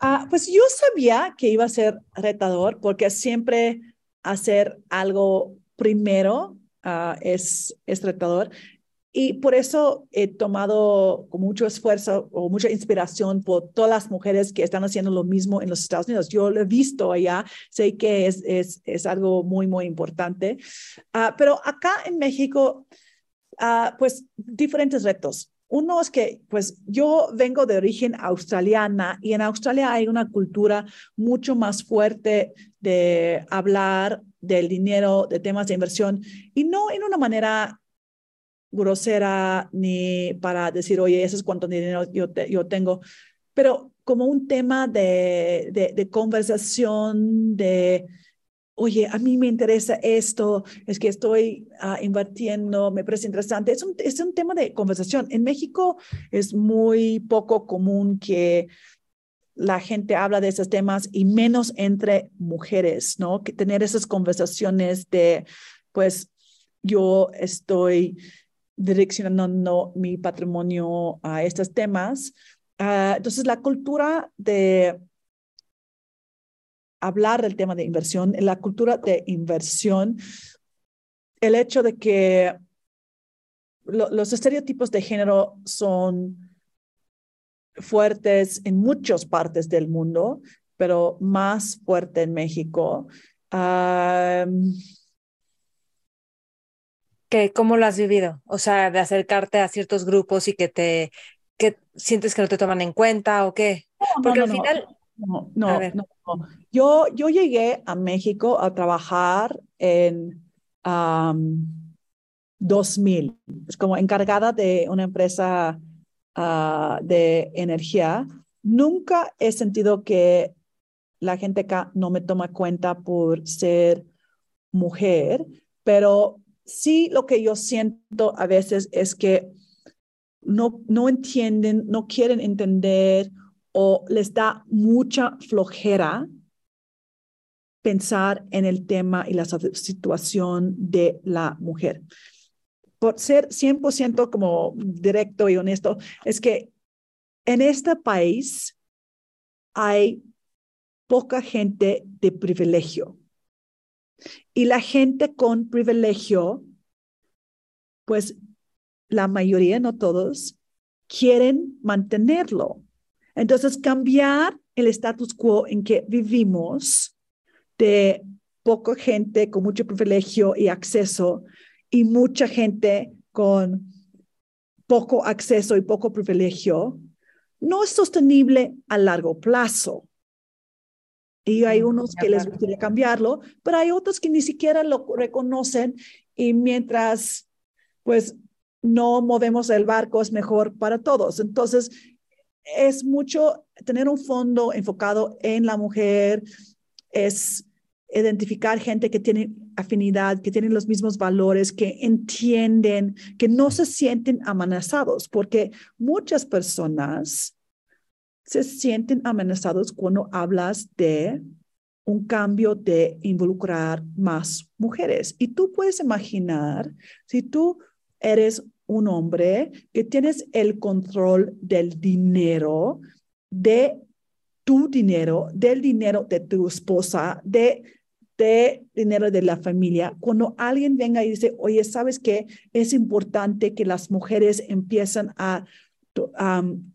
Ah, pues yo sabía que iba a ser retador porque siempre hacer algo primero uh, es, es retador. Y por eso he tomado con mucho esfuerzo o mucha inspiración por todas las mujeres que están haciendo lo mismo en los Estados Unidos. Yo lo he visto allá, sé que es, es, es algo muy, muy importante. Uh, pero acá en México, uh, pues diferentes retos. Uno es que, pues yo vengo de origen australiana y en Australia hay una cultura mucho más fuerte de hablar del dinero, de temas de inversión y no en una manera grosera ni para decir, oye, eso es cuánto dinero yo, tengo, pero como un tema de, de, de, conversación, de, oye, a mí me interesa esto, es que estoy uh, invirtiendo, me parece interesante. Es un, es un tema de conversación. En México es muy poco común que la gente habla de esos temas y menos entre mujeres, ¿no? Que tener esas conversaciones de, pues, yo estoy direccionando mi patrimonio a estos temas. Uh, entonces, la cultura de hablar del tema de inversión, la cultura de inversión, el hecho de que lo, los estereotipos de género son fuertes en muchas partes del mundo, pero más fuerte en México. Que cómo lo has vivido, o sea, de acercarte a ciertos grupos y que te que sientes que no te toman en cuenta o qué, porque al final no, no, no, Yo, yo llegué a México a trabajar en 2000, es como encargada de una empresa uh, de energía. Nunca he sentido que la gente acá no me toma cuenta por ser mujer, pero sí lo que yo siento a veces es que no, no entienden, no quieren entender o les da mucha flojera pensar en el tema y la situación de la mujer. Por ser 100% como directo y honesto, es que en este país hay poca gente de privilegio. Y la gente con privilegio, pues la mayoría, no todos, quieren mantenerlo. Entonces, cambiar el status quo en que vivimos de poca gente con mucho privilegio y acceso y mucha gente con poco acceso y poco privilegio, no es sostenible a largo plazo. Y hay unos que les gustaría cambiarlo, pero hay otros que ni siquiera lo reconocen y mientras pues no movemos el barco es mejor para todos. Entonces, es mucho tener un fondo enfocado en la mujer, es identificar gente que tiene afinidad, que tienen los mismos valores, que entienden, que no se sienten amenazados, porque muchas personas se sienten amenazados cuando hablas de un cambio de involucrar más mujeres. Y tú puedes imaginar, si tú eres un hombre que tienes el control del dinero, de tu dinero, del dinero de tu esposa, de de dinero de la familia. Cuando alguien venga y dice, oye, ¿sabes qué? Es importante que las mujeres empiezan a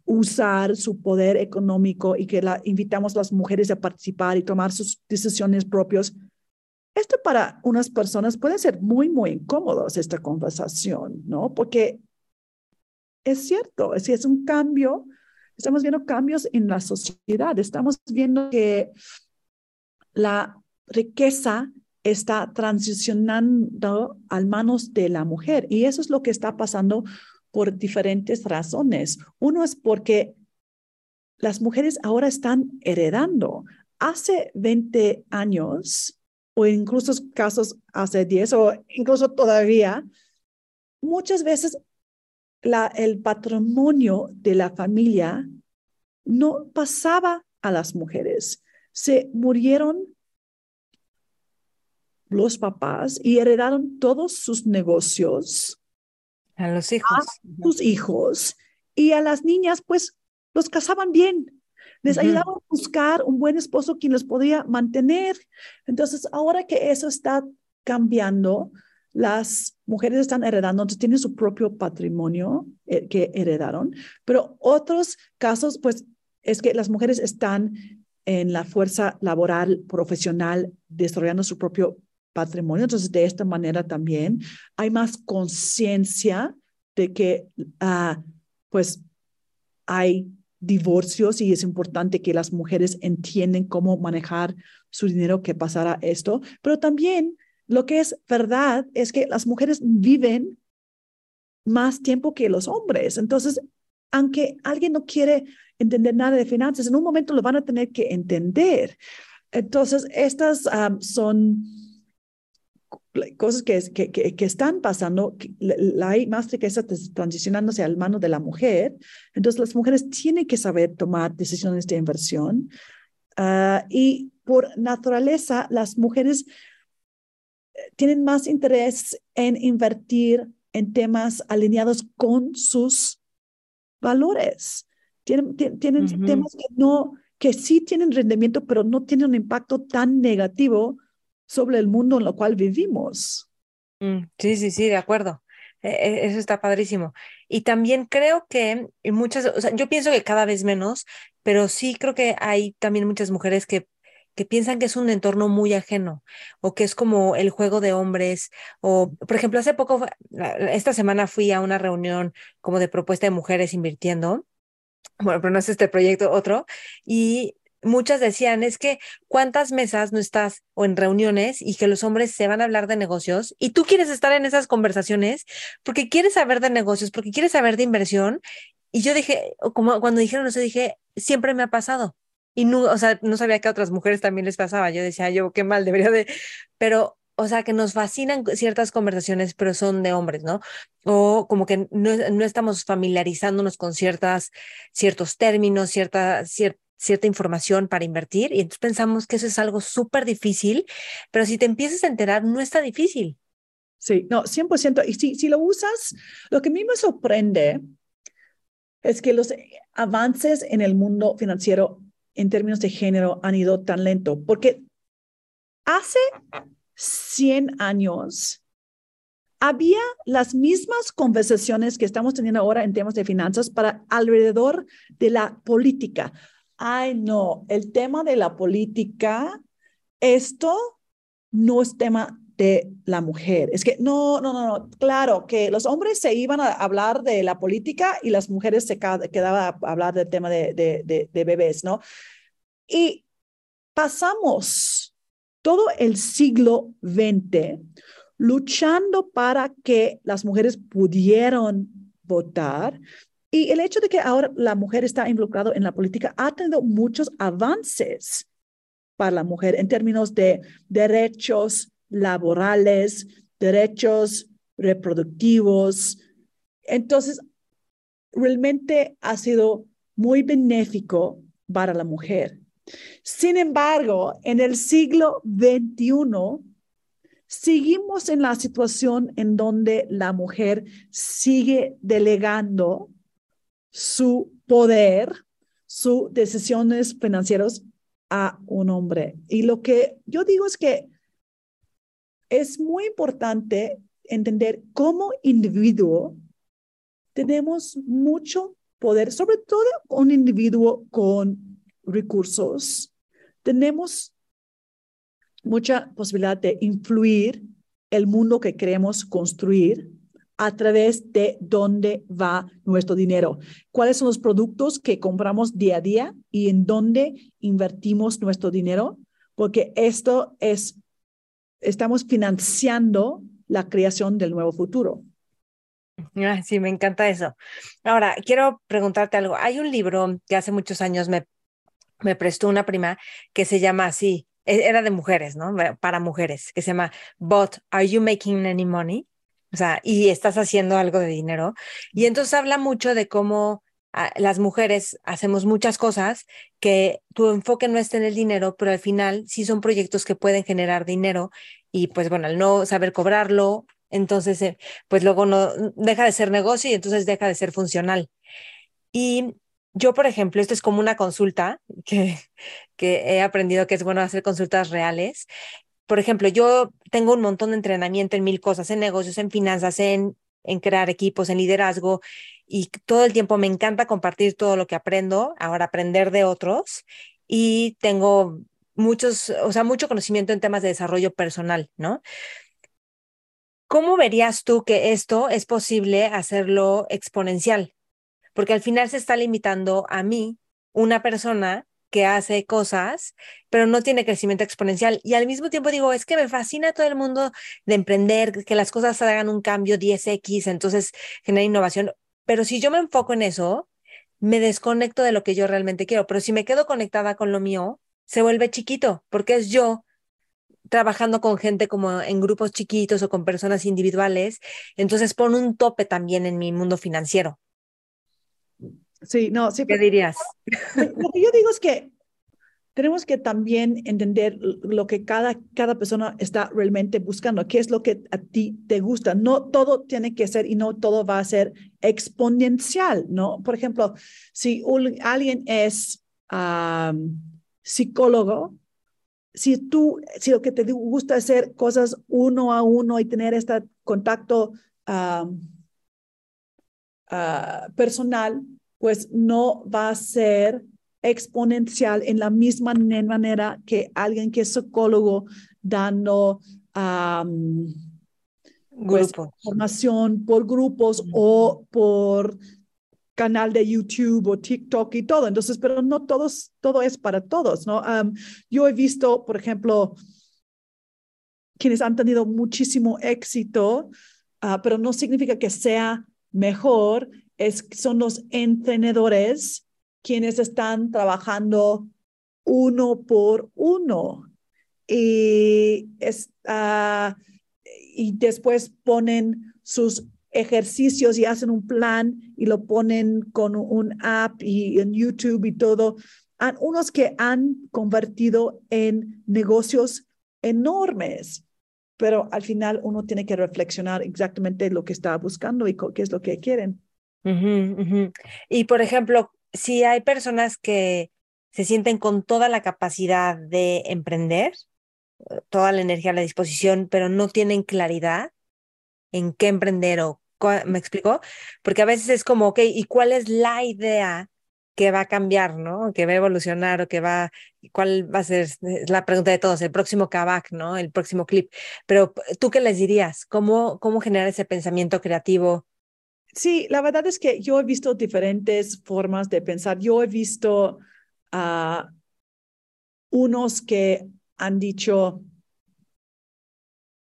usar su poder económico y que la, invitamos a las mujeres a participar y tomar sus decisiones propias. Esto para unas personas puede ser muy, muy incómodo esta conversación, ¿no? Porque es cierto, es, es un cambio, estamos viendo cambios en la sociedad, estamos viendo que la riqueza está transicionando a manos de la mujer y eso es lo que está pasando por diferentes razones. Uno es porque las mujeres ahora están heredando. Hace 20 años, o incluso casos hace 10 o incluso todavía, muchas veces la, el patrimonio de la familia no pasaba a las mujeres. Se murieron los papás y heredaron todos sus negocios a los hijos. A sus hijos. Y a las niñas, pues, los casaban bien. Les ayudaban a buscar un buen esposo quien los podía mantener. Entonces, ahora que eso está cambiando, las mujeres están heredando, entonces tienen su propio patrimonio eh, que heredaron, pero otros casos, pues, es que las mujeres están en la fuerza laboral profesional desarrollando su propio patrimonio. Entonces, de esta manera también hay más conciencia de que, uh, pues, hay divorcios y es importante que las mujeres entiendan cómo manejar su dinero que pasará esto, pero también lo que es verdad es que las mujeres viven más tiempo que los hombres. Entonces, aunque alguien no quiere entender nada de finanzas, en un momento lo van a tener que entender. Entonces, estas son cosas que, que, que, están pasando, la, hay más riqueza transicionándose al mano de la mujer, entonces las mujeres tienen que saber tomar decisiones de inversión ah, y por naturaleza las mujeres eh, tienen más interés en invertir en temas alineados con sus valores. Tienen, tienen temas que no, que sí tienen rendimiento, pero no tienen un impacto tan negativo sobre el mundo en el cual vivimos. Mm, sí, sí, sí, de acuerdo. E, e, eso está padrísimo. Y también creo que muchas, o sea, yo pienso que cada vez menos, pero sí creo que hay también muchas mujeres que, que piensan que es un entorno muy ajeno o que es como el juego de hombres. O, por ejemplo, hace poco, esta semana fui a una reunión como de propuesta de mujeres invirtiendo. Bueno, pero no es este proyecto, otro. Y muchas decían, es que cuántas mesas no estás o en reuniones y que los hombres se van a hablar de negocios y tú quieres estar en esas conversaciones porque quieres saber de negocios, porque quieres saber de inversión. Y yo dije, como cuando dijeron eso, dije, siempre me ha pasado. Y no, o sea, no sabía que a otras mujeres también les pasaba. Yo decía, yo qué mal, debería de, pero o sea, que nos fascinan ciertas conversaciones, pero son de hombres, ¿no? O como que no, no estamos familiarizándonos con ciertas, ciertos términos, cierta, cierta cierta información para invertir y entonces pensamos que eso es algo súper difícil, pero si te empiezas a enterar, no está difícil. Sí, no, 100%. Y si, si lo usas, lo que a mí me sorprende es que los avances en el mundo financiero en términos de género han ido tan lento, porque hace 100 años había las mismas conversaciones que estamos teniendo ahora en temas de finanzas para alrededor de la política ay, no, el tema de la política, esto no es tema de la mujer. Es que no, no, no, no. Claro que los hombres se iban a hablar de la política y las mujeres se quedaban a hablar del tema de, de, de bebés, ¿no? Y pasamos todo el siglo XX luchando para que las mujeres pudieran votar, y el hecho de que ahora la mujer está involucrada en la política ha tenido muchos avances para la mujer en términos de derechos laborales, derechos reproductivos. Entonces, realmente ha sido muy benéfico para la mujer. Sin embargo, en el siglo XXI, seguimos en la situación en donde la mujer sigue delegando su poder, sus decisiones financieras a un hombre. Y lo que yo digo es que es muy importante entender como individuo tenemos mucho poder, sobre todo un individuo con recursos. Tenemos mucha posibilidad de influir el mundo que queremos construir a través de dónde va nuestro dinero, cuáles son los productos que compramos día a día y en dónde invertimos nuestro dinero, porque esto es, estamos financiando la creación del nuevo futuro. Ah, sí, me encanta eso. Ahora, quiero preguntarte algo. Hay un libro que hace muchos años me, me prestó una prima que se llama así, e, era de mujeres, ¿no? Para mujeres, que se llama But Are You Making Any Money? O sea, y estás haciendo algo de dinero. Y entonces habla mucho de cómo ah, las mujeres hacemos muchas cosas que tu enfoque no está en el dinero, pero al final sí son proyectos que pueden generar dinero y pues bueno, al no saber cobrarlo, entonces eh, pues luego no deja de ser negocio y entonces deja de ser funcional. Y yo, por ejemplo, esto es como una consulta que, que he aprendido que es bueno hacer consultas reales por ejemplo, yo tengo un montón de entrenamiento en mil cosas, en negocios, en finanzas, en, en crear equipos, en liderazgo, y todo el tiempo me encanta compartir todo lo que aprendo, ahora aprender de otros, y tengo muchos, o sea, mucho conocimiento en temas de desarrollo personal, ¿no? ¿Cómo verías tú que esto es posible hacerlo exponencial? Porque al final se está limitando a mí, una persona que hace cosas, pero no tiene crecimiento exponencial. Y al mismo tiempo digo, es que me fascina todo el mundo de emprender, que las cosas hagan un cambio 10x, entonces genera innovación. Pero si yo me enfoco en eso, me desconecto de lo que yo realmente quiero. Pero si me quedo conectada con lo mío, se vuelve chiquito, porque es yo trabajando con gente como en grupos chiquitos o con personas individuales, entonces pon un tope también en mi mundo financiero. Sí, no, sí. ¿Qué dirías? Lo que yo digo es que tenemos que también entender lo que cada, cada persona está realmente buscando, qué es lo que a ti te gusta. No todo tiene que ser y no todo va a ser exponencial, ¿no? Por ejemplo, si alguien es psicólogo, si tú, si lo que te gusta es hacer cosas uno a uno y tener este contacto ah, personal, pues no va a ser exponencial en la misma manera que alguien que es psicólogo dando pues, formación por grupos o por canal de YouTube o TikTok y todo. Entonces, pero no todos, todo es para todos, ¿no? yo he visto, por ejemplo, quienes han tenido muchísimo éxito, ah, pero no significa que sea mejor es, son los entrenadores quienes están trabajando uno por uno y, y después ponen sus ejercicios y hacen un plan y lo ponen con un app y en YouTube y todo. Hay unos que han convertido en negocios enormes, pero al final uno tiene que reflexionar exactamente lo que está buscando y qué es lo que quieren. Y por ejemplo, si hay personas que se sienten con toda la capacidad de emprender, eh, toda la energía a la disposición, pero no tienen claridad en qué emprender o me explicó, porque a veces es como, ok, ¿y cuál es la idea que va a cambiar, ¿no? Que va a evolucionar o que va, cuál va a ser la pregunta de todos, el próximo Kavak, ¿no? El próximo clip. Pero tú qué les dirías? ¿Cómo, cómo generar ese pensamiento creativo Sí, la verdad es que yo he visto diferentes formas de pensar. Yo he visto a unos que han dicho,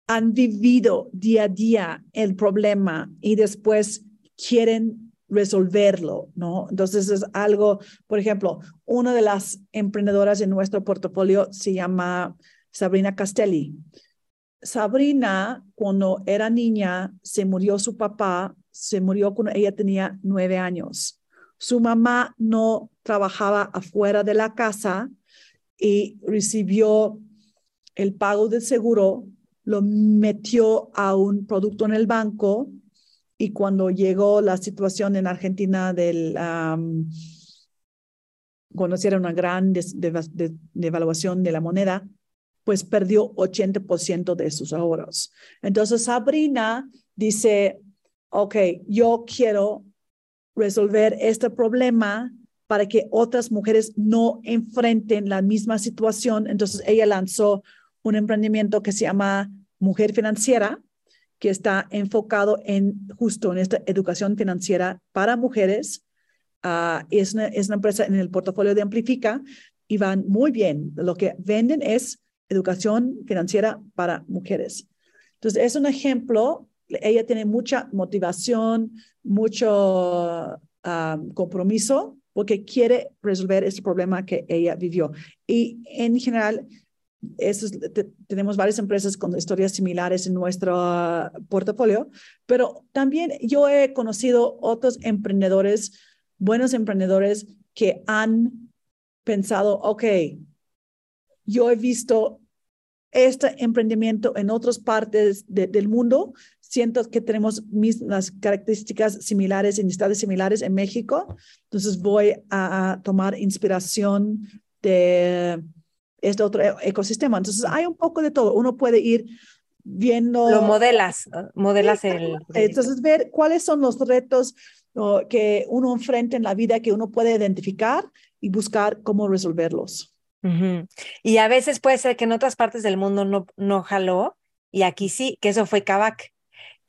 han vivido día a día el problema y después quieren resolverlo, ¿no? Entonces es algo, por ejemplo, una de las emprendedoras en nuestro portafolio se llama Sabrina Castelli. Sabrina, cuando era niña, se murió su papá, se murió cuando ella tenía nueve años. Su mamá no trabajaba afuera de la casa y recibió el pago del seguro, lo metió a un producto en el banco y cuando llegó la situación en Argentina del... Um, cuando era una gran devaluación de la moneda, pues perdió 80% de sus ahorros. Entonces Sabrina dice, ok, yo quiero resolver este problema para que otras mujeres no enfrenten la misma situación. Entonces ella lanzó un emprendimiento que se llama Mujer Financiera, que está enfocado en justo en esta educación financiera para mujeres. Uh, es, una, es una empresa en el portafolio de Amplifica y van muy bien. Lo que venden es educación financiera para mujeres. Entonces, es un ejemplo. Ella tiene mucha motivación, mucho uh, compromiso porque quiere resolver este problema que ella vivió. Y en general, tenemos varias empresas con historias similares en nuestro uh, portafolio, pero también yo he conocido otros emprendedores, buenos emprendedores que han pensado, ok, yo he visto este emprendimiento en otras partes del mundo. Siento que tenemos mismas características similares, necesidades similares en México. Entonces voy a tomar inspiración de este otro ecosistema. Entonces hay un poco de todo. Uno puede ir viendo... Lo modelas, modelas el... Entonces ver cuáles son los retos que uno enfrenta en la vida que uno puede identificar y buscar cómo resolverlos. Y a veces puede ser que en otras partes del mundo no, no jaló y aquí sí, que eso fue Kavak,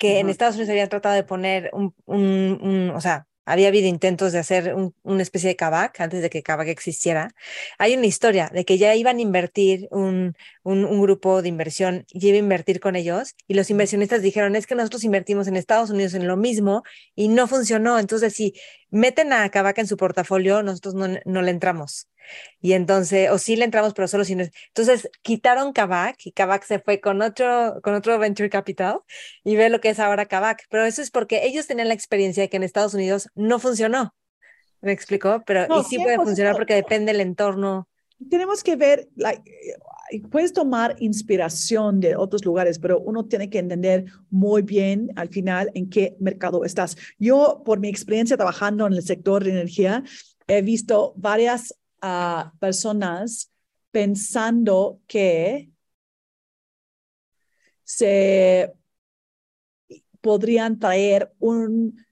que en Estados Unidos habían tratado de poner un, un, o sea, había habido intentos de hacer una especie de Kavak antes de que Kavak existiera. Hay una historia de que ya iban a invertir un, un, grupo de inversión, y iba a invertir con ellos y los inversionistas dijeron, es que nosotros invertimos en Estados Unidos en lo mismo y no funcionó. Entonces, si meten a Kavak en su portafolio, nosotros no, no le entramos. Y entonces, o sí le entramos, pero solo si no. Entonces quitaron Kavak y Kavak se fue con otro, con otro Venture Capital y ve lo que es ahora Kavak. Pero eso es porque ellos tenían la experiencia de que en Estados Unidos no funcionó. ¿Me explicó? Pero y sí puede funcionar porque depende del entorno. Tenemos que ver, like, puedes tomar inspiración de otros lugares, pero uno tiene que entender muy bien al final en qué mercado estás. Yo, por mi experiencia trabajando en el sector de energía, he visto varias a personas pensando que se podrían traer un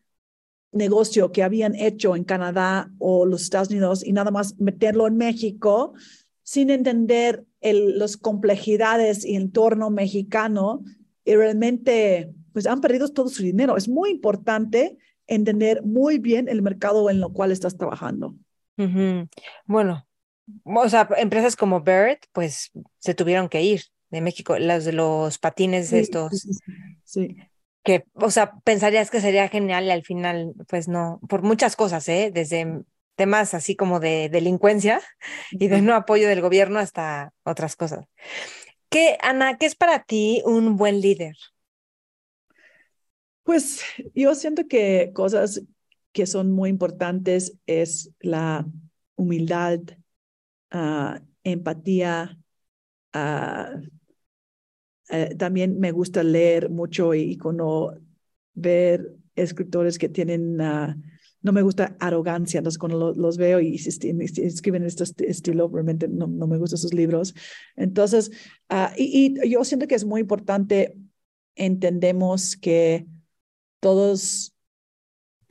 negocio que habían hecho en Canadá o los Estados Unidos y nada más meterlo en México sin entender las complejidades y el entorno mexicano y realmente pues han perdido todo su dinero. Es muy importante entender muy bien el mercado en el cual estás trabajando. Bueno, o sea, empresas como Bird, pues se tuvieron que ir de México, las de los patines estos. Sí, Que, o sea, pensarías que sería genial y al final, pues no, por muchas cosas, ¿eh? Desde temas así como de delincuencia y de no apoyo del gobierno hasta otras cosas. ¿Qué, Ana, qué es para ti un buen líder? Pues yo siento que cosas que son muy importantes es la humildad, uh, empatía. Uh, uh, también me gusta leer mucho y, y ver escritores que tienen, no me gusta arrogancia, entonces cuando los veo y, escriben este estilo, realmente no, no, me gustan sus libros. Entonces, y, y yo siento que es muy importante, entendemos que todos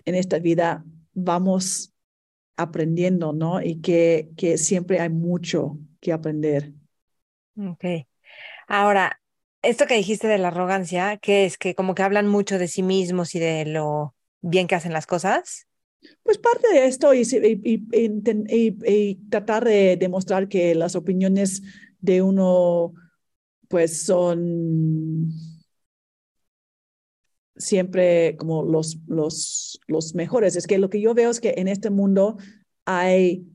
en esta vida vamos aprendiendo, ¿no? Y que, que siempre hay mucho que aprender. Ok. Ahora, esto que dijiste de la arrogancia, que es que como que hablan mucho de sí mismos y de lo bien que hacen las cosas. Pues parte de esto y, y, tratar de demostrar que las opiniones de uno pues son siempre como los, los, los mejores. Es que lo que yo veo es que en este mundo hay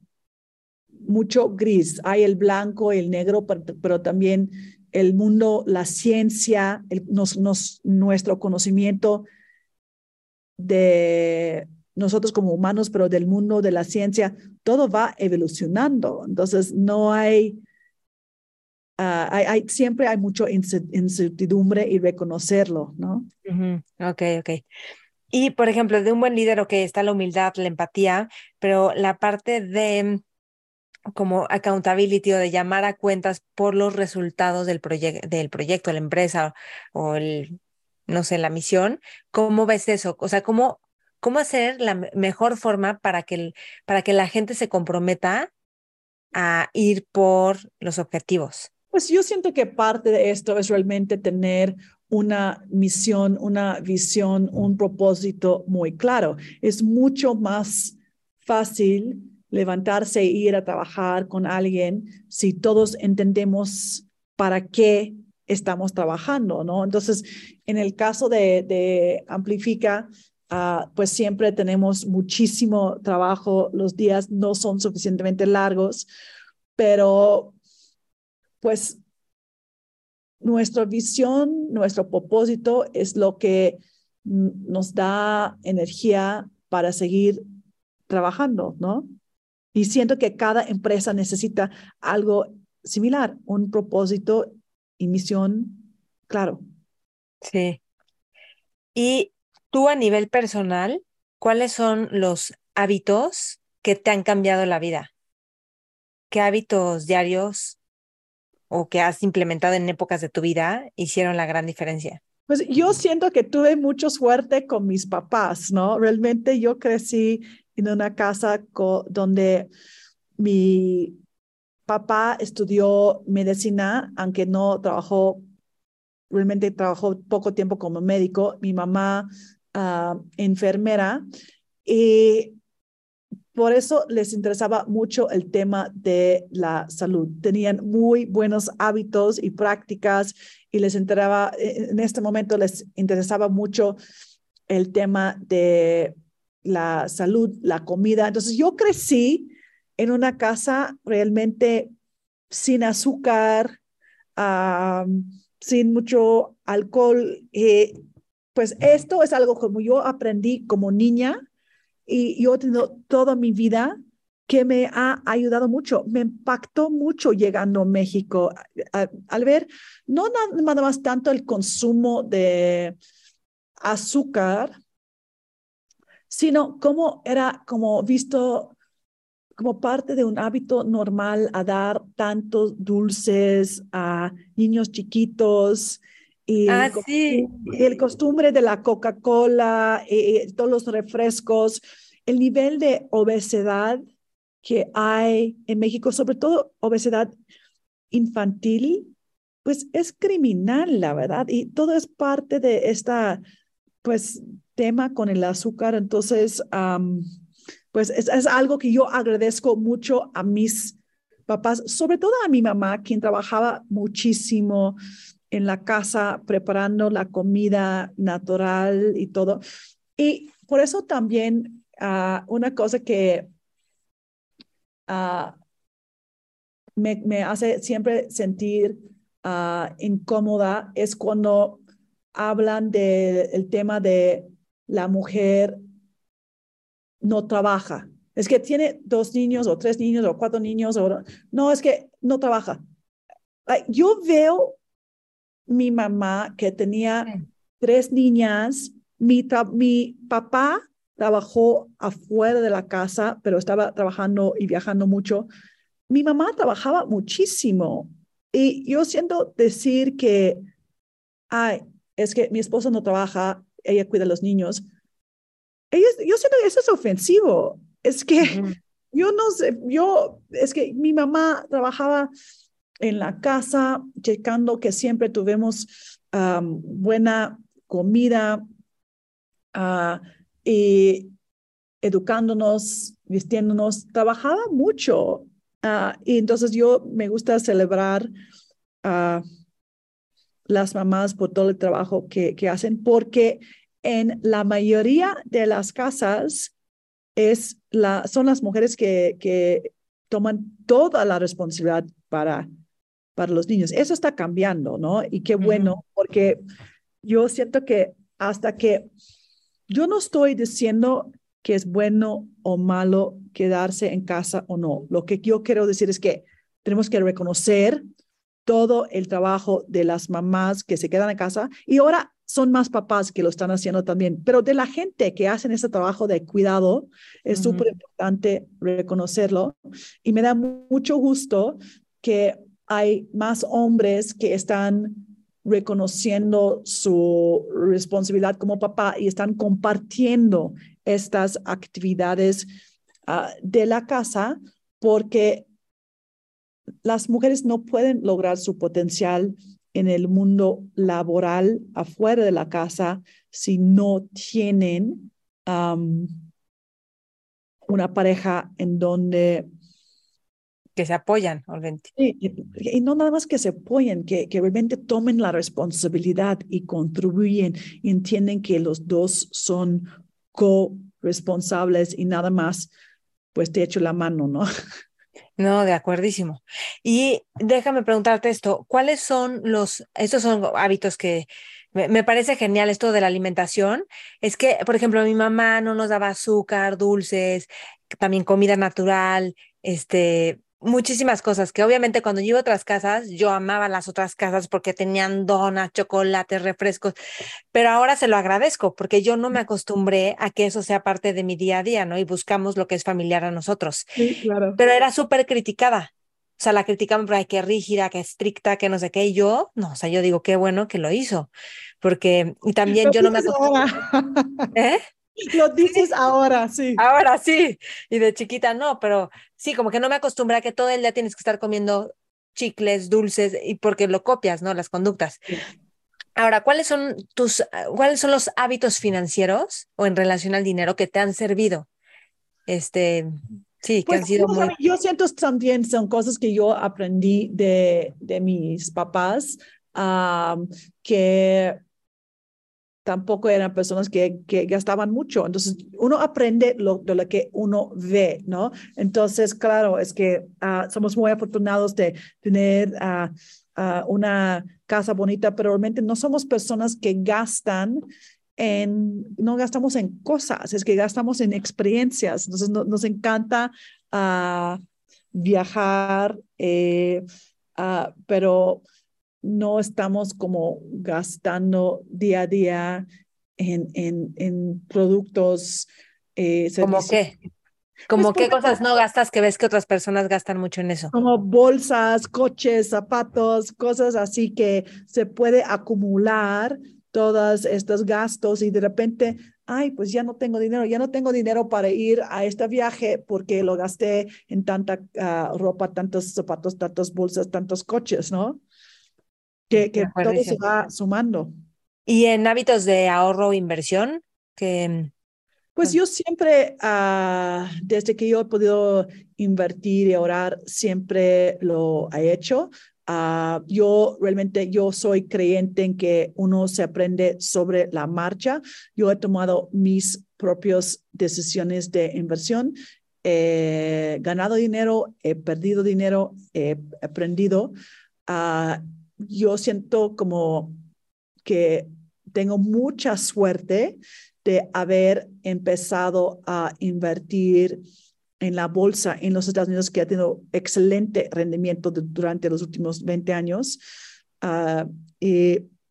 mucho gris, hay el blanco, el negro, pero, también el mundo, la ciencia, nos, nos, nuestro conocimiento de nosotros como humanos, pero del mundo de la ciencia, todo va evolucionando. Entonces, no hay, ah, hay, siempre hay mucho incertidumbre y reconocerlo, ¿no? Ok, ok. Y, por ejemplo, de un buen líder, ok, está la humildad, la empatía, pero la parte de como accountability o de llamar a cuentas por los resultados del, del proyecto, la empresa o el, no sé, la misión, ¿cómo ves eso? O sea, ¿cómo, cómo hacer la mejor forma para que, para que la gente se comprometa a ir por los objetivos? Pues yo siento que parte de esto es realmente tener una misión, una visión, un propósito muy claro. Es mucho más fácil levantarse e ir a trabajar con alguien si todos entendemos para qué estamos trabajando, ¿no? Entonces, en el caso de, Amplifica, ah, pues siempre tenemos muchísimo trabajo, los días no son suficientemente largos, pero pues nuestra visión, nuestro propósito es lo que nos da energía para seguir trabajando, ¿no? Y siento que cada empresa necesita algo similar, un propósito y misión claro. Sí. Y tú a nivel personal, ¿cuáles son los hábitos que te han cambiado la vida? ¿Qué hábitos diarios o que has implementado en épocas de tu vida hicieron la gran diferencia? Pues yo siento que tuve mucha suerte con mis papás, ¿no? Realmente yo crecí en una casa donde mi papá estudió medicina, aunque no trabajó, realmente trabajó poco tiempo como médico, mi mamá uh, enfermera, y por eso les interesaba mucho el tema de la salud. Tenían muy buenos hábitos y prácticas y les enteraba, en este momento les interesaba mucho el tema de la salud, la comida. Entonces yo crecí en una casa realmente sin azúcar, sin mucho alcohol. Eh, pues esto es algo como yo aprendí como niña y yo he tenido toda mi vida que me ha ayudado mucho, me impactó mucho llegando a México al ver no nada más tanto el consumo de azúcar, sino cómo era como visto como parte de un hábito normal a dar tantos dulces a niños chiquitos y ah, sí. el costumbre de la Coca-Cola, eh, eh, todos los refrescos, el nivel de obesidad que hay en México, sobre todo obesidad infantil, pues es criminal, la verdad, y todo es parte de esta, pues, tema con el azúcar. Entonces, pues es, algo que yo agradezco mucho a mis papás, sobre todo a mi mamá, quien trabajaba muchísimo en la casa preparando la comida natural y todo. Y por eso también ah, una cosa que ah, me, hace siempre sentir uh, incómoda es cuando hablan del tema de la mujer no trabaja. Es que tiene dos niños o tres niños o cuatro niños o no, es que no trabaja. Yo veo mi mamá que tenía tres niñas, mi, mi papá trabajó afuera de la casa, pero estaba trabajando y viajando mucho. Mi mamá trabajaba muchísimo y yo siento decir que, ay, es que mi esposo no trabaja, ella cuida a los niños. Ella, yo siento que eso es ofensivo. Es que yo no sé, yo, es que mi mamá trabajaba en la casa, checando que siempre tuvimos buena comida uh, y educándonos, vistiéndonos, trabajaba mucho. Uh, y entonces yo me gusta celebrar a las mamás por todo el trabajo que, que hacen, porque en la mayoría de las casas es la, son las mujeres que, que toman toda la responsabilidad para, para los niños. Eso está cambiando, ¿no? Y qué bueno, porque yo siento que hasta que yo no estoy diciendo que es bueno o malo quedarse en casa o no. Lo que yo quiero decir es que tenemos que reconocer todo el trabajo de las mamás que se quedan en casa y ahora son más papás que lo están haciendo también, pero de la gente que hacen ese trabajo de cuidado es súper importante reconocerlo y me da mucho gusto que hay más hombres que están reconociendo su responsabilidad como papá y están compartiendo estas actividades ah, de la casa porque las mujeres no pueden lograr su potencial en el mundo laboral afuera de la casa si no tienen una pareja en donde que se apoyan, obviamente. y, no nada más que se apoyen, que, que realmente tomen la responsabilidad y contribuyen y entienden que los dos son co-responsables y nada más, pues te echo la mano, ¿no? No, de acuerdísimo. Y déjame preguntarte esto, ¿cuáles son los, estos son hábitos que me, me, parece genial esto de la alimentación? Es que, por ejemplo, mi mamá no nos daba azúcar, dulces, también comida natural, este, muchísimas cosas que obviamente cuando yo iba a otras casas, yo amaba las otras casas porque tenían donas, chocolates, refrescos, pero ahora se lo agradezco porque yo no me acostumbré a que eso sea parte de mi día a día, ¿no? Y buscamos lo que es familiar a nosotros. Sí, claro. Pero era súper criticada. O sea, la criticaban por ay, qué rígida, qué estricta, que no sé qué. Y yo, no, o sea, yo digo, qué bueno que lo hizo. Porque, y también yo no me acostumbré. ¿Eh? Lo dices ahora, sí. Ahora sí. Y de chiquita no, pero sí, como que no me acostumbré a que todo el día tienes que estar comiendo chicles, dulces, y porque lo copias, ¿no? Las conductas. Ahora, ¿cuáles son tus, cuáles son los hábitos financieros o en relación al dinero que te han servido? Este, sí, que han pues, sido muy... Yo siento también son cosas que yo aprendí de, de mis papás, que tampoco eran personas que, que gastaban mucho. Entonces, uno aprende lo, de lo que uno ve, ¿no? Entonces, claro, es que uh, somos muy afortunados de tener uh, uh, una casa bonita, pero realmente no somos personas que gastan en, no gastamos en cosas, es que gastamos en experiencias. Entonces, no, nos encanta viajar, eh, pero no estamos como gastando día a día en, en, en productos. Eh, ¿Cómo qué? ¿Cómo qué cosas no gastas que ves que otras personas gastan mucho en eso? Como bolsas, coches, zapatos, cosas así que se puede acumular todos estos gastos y de repente, ay, pues ya no tengo dinero, ya no tengo dinero para ir a este viaje porque lo gasté en tanta ah, ropa, tantos zapatos, tantas bolsas, tantos coches, ¿no? Que, todo se va sumando. ¿Y en hábitos de ahorro o inversión? Que, pues yo siempre, uh, desde que yo he podido invertir y ahorrar, siempre lo he hecho. Uh, yo realmente, yo soy creyente en que uno se aprende sobre la marcha. Yo he tomado mis propias decisiones de inversión. He ganado dinero, he perdido dinero, he aprendido. Uh, yo siento como que tengo mucha suerte de haber empezado a invertir en la bolsa en los Estados Unidos, que ha tenido excelente rendimiento durante los últimos 20 años. Uh,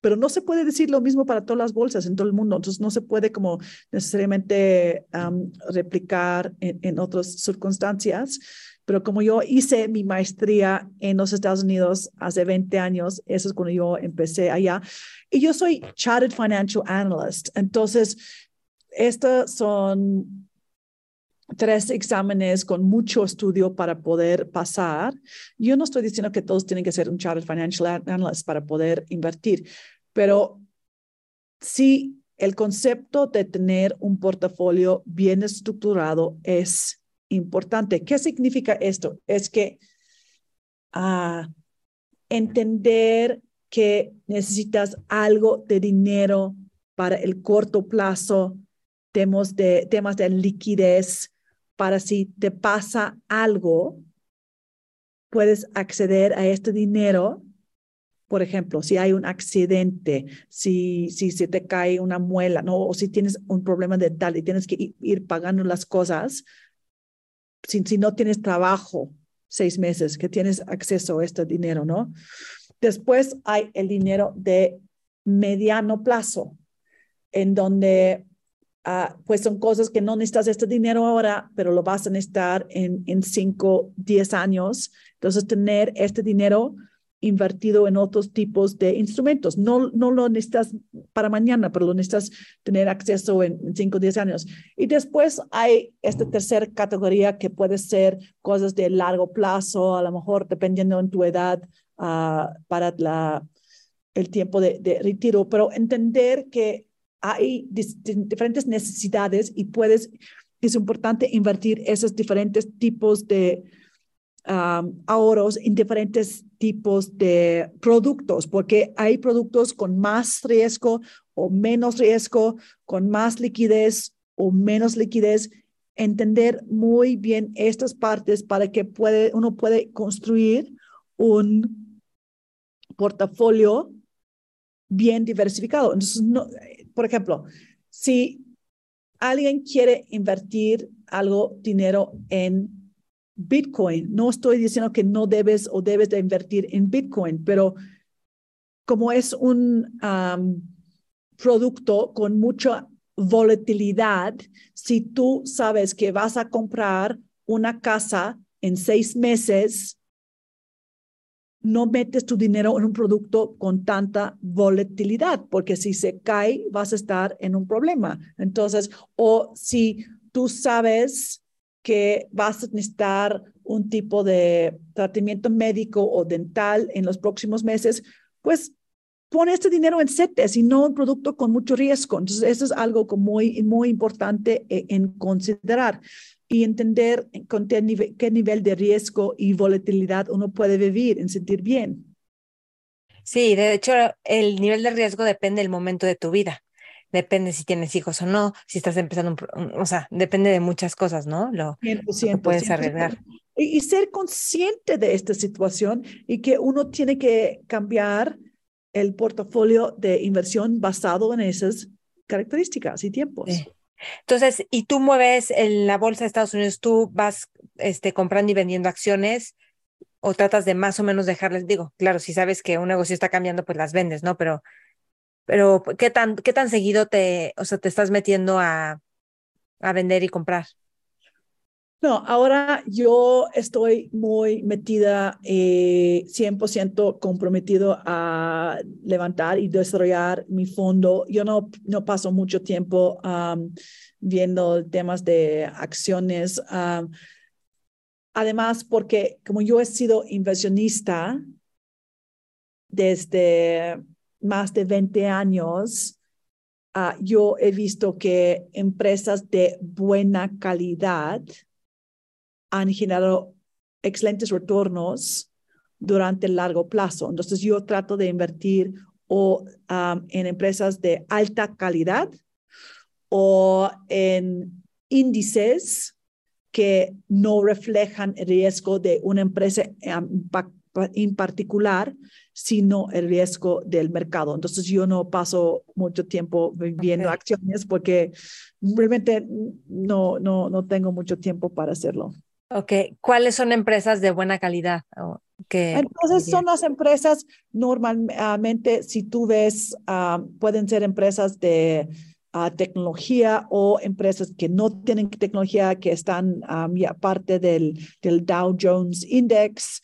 pero no se puede decir lo mismo para todas las bolsas en todo el mundo. Entonces, no se puede como necesariamente replicar en, en otras circunstancias. Pero como yo hice mi maestría en los Estados Unidos hace 20 años, eso es cuando yo empecé allá. Y yo soy Chartered Financial Analyst. Entonces, estos son tres exámenes con mucho estudio para poder pasar. Yo no estoy diciendo que todos tienen que ser un Chartered Financial Analyst para poder invertir, pero sí el concepto de tener un portafolio bien estructurado es importante. ¿Qué significa esto? Es que uh, entender que necesitas algo de dinero para el corto plazo, temas de, temas de liquidez, para si te pasa algo, puedes acceder a este dinero. Por ejemplo, si hay un accidente, si, si se te cae una muela, ¿no? o si tienes un problema de tal y tienes que ir, pagando las cosas, si, si no tienes trabajo seis meses, que tienes acceso a este dinero, ¿no? Después hay el dinero de mediano plazo, en donde uh, pues son cosas que no necesitas este dinero ahora, pero lo vas a necesitar en, en 5, 10 años. Entonces, tener este dinero invertido en otros tipos de instrumentos. No, no lo necesitas para mañana, pero lo necesitas tener acceso en 5 o 10 años. Y después hay esta tercera categoría que puede ser cosas de largo plazo, a lo mejor dependiendo en tu edad uh, para la, el tiempo de, de retiro, pero entender que hay diferentes necesidades y puedes, es importante invertir esos diferentes tipos de ahorros en diferentes tipos de productos, porque hay productos con más riesgo o menos riesgo, con más liquidez o menos liquidez. Entender muy bien estas partes para que puede, uno puede construir un portafolio bien diversificado. Entonces, no, por ejemplo, si alguien quiere invertir algo, dinero en Bitcoin, no estoy diciendo que no debes o debes de invertir en Bitcoin, pero como es un producto con mucha volatilidad, si tú sabes que vas a comprar una casa en seis meses, no metes tu dinero en un producto con tanta volatilidad, porque si se cae, vas a estar en un problema. Entonces, o si tú sabes que vas a necesitar un tipo de tratamiento médico o dental en los próximos meses, pues pon este dinero en CETES y no un producto con mucho riesgo. Entonces, eso es algo muy, muy importante eh, en considerar y entender con qué nivel, qué nivel de riesgo y volatilidad uno puede vivir en sentir bien. Sí, de hecho, el nivel de riesgo depende del momento de tu vida. Depende si tienes hijos o no, si estás empezando, un, o sea, depende de muchas cosas, ¿no? Lo, puedes arriesgar. Y, y, ser consciente de esta situación y que uno tiene que cambiar el portafolio de inversión basado en esas características y tiempos. Entonces, y tú mueves en la bolsa de Estados Unidos, tú vas este, comprando y vendiendo acciones o tratas de más o menos dejarles, digo, claro, si sabes que un negocio está cambiando, pues las vendes, ¿no? Pero, pero ¿qué tan, qué tan seguido te, o sea, te estás metiendo a, a vender y comprar? No, ahora yo estoy muy metida, eh, 100% comprometido a levantar y desarrollar mi fondo. Yo no, no paso mucho tiempo viendo temas de acciones. además, porque como yo he sido inversionista desde más de 20 años, ah, yo he visto que empresas de buena calidad, han generado excelentes retornos durante el largo plazo. Entonces yo trato de invertir o en empresas de alta calidad o en índices que no reflejan el riesgo de una empresa en particular, sino el riesgo del mercado. Entonces yo no paso mucho tiempo viendo acciones porque realmente no, no, no tengo mucho tiempo para hacerlo. Ok, ¿cuáles son empresas de buena calidad? Entonces son las empresas normalmente, si tú ves, ah, pueden ser empresas de ah, tecnología o empresas que no tienen tecnología, que están um, ya parte del, del Dow Jones Index,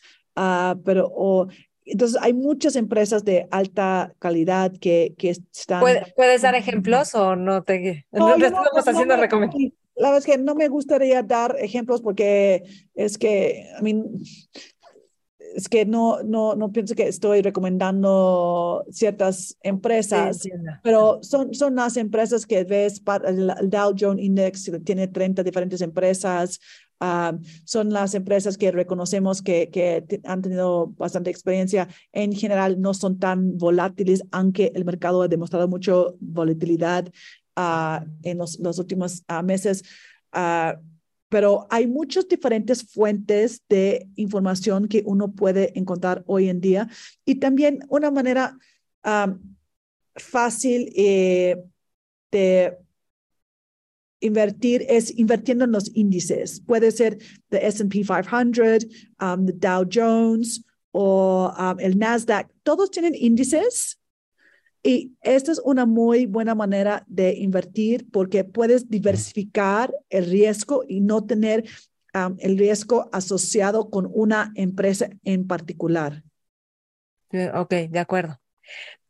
pero o, entonces hay muchas empresas de alta calidad que, que están... ¿Puedes dar ejemplos o no te... No, no, estamos haciendo recomendaciones la verdad es que no me gustaría dar ejemplos porque es que, I mean, es que no, no, no pienso que estoy recomendando ciertas empresas, pero son, son las empresas que ves, el Dow Jones Index tiene 30 diferentes empresas, Ah, son las empresas que reconocemos que, que han tenido bastante experiencia. En general, no son tan volátiles, aunque el mercado ha demostrado mucho volatilidad uh, en los, los últimos uh, meses. pero hay muchas diferentes fuentes de información que uno puede encontrar hoy en día y también una manera fácil eh, de invertir es invirtiendo en los índices. Puede ser the S&P 500, um, the Dow Jones o um, el Nasdaq. Todos tienen índices y esta es una muy buena manera de invertir porque puedes diversificar el riesgo y no tener um, el riesgo asociado con una empresa en particular. Ok, de acuerdo.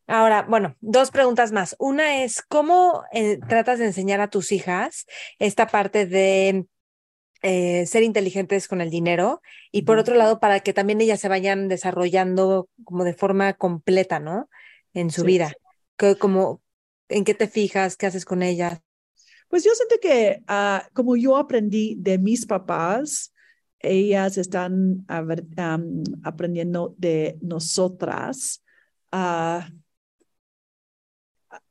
Ahora, bueno, dos preguntas más. Una es, ¿cómo eh, tratas de enseñar a tus hijas esta parte de eh, ser inteligentes con el dinero? Y por otro lado, para que también ellas se vayan desarrollando como de forma completa, ¿no? En su vida. como, ¿En qué te fijas? ¿Qué haces con ellas? Pues yo siento que ah, como yo aprendí de mis papás, ellas están aprendiendo de nosotras. Uh,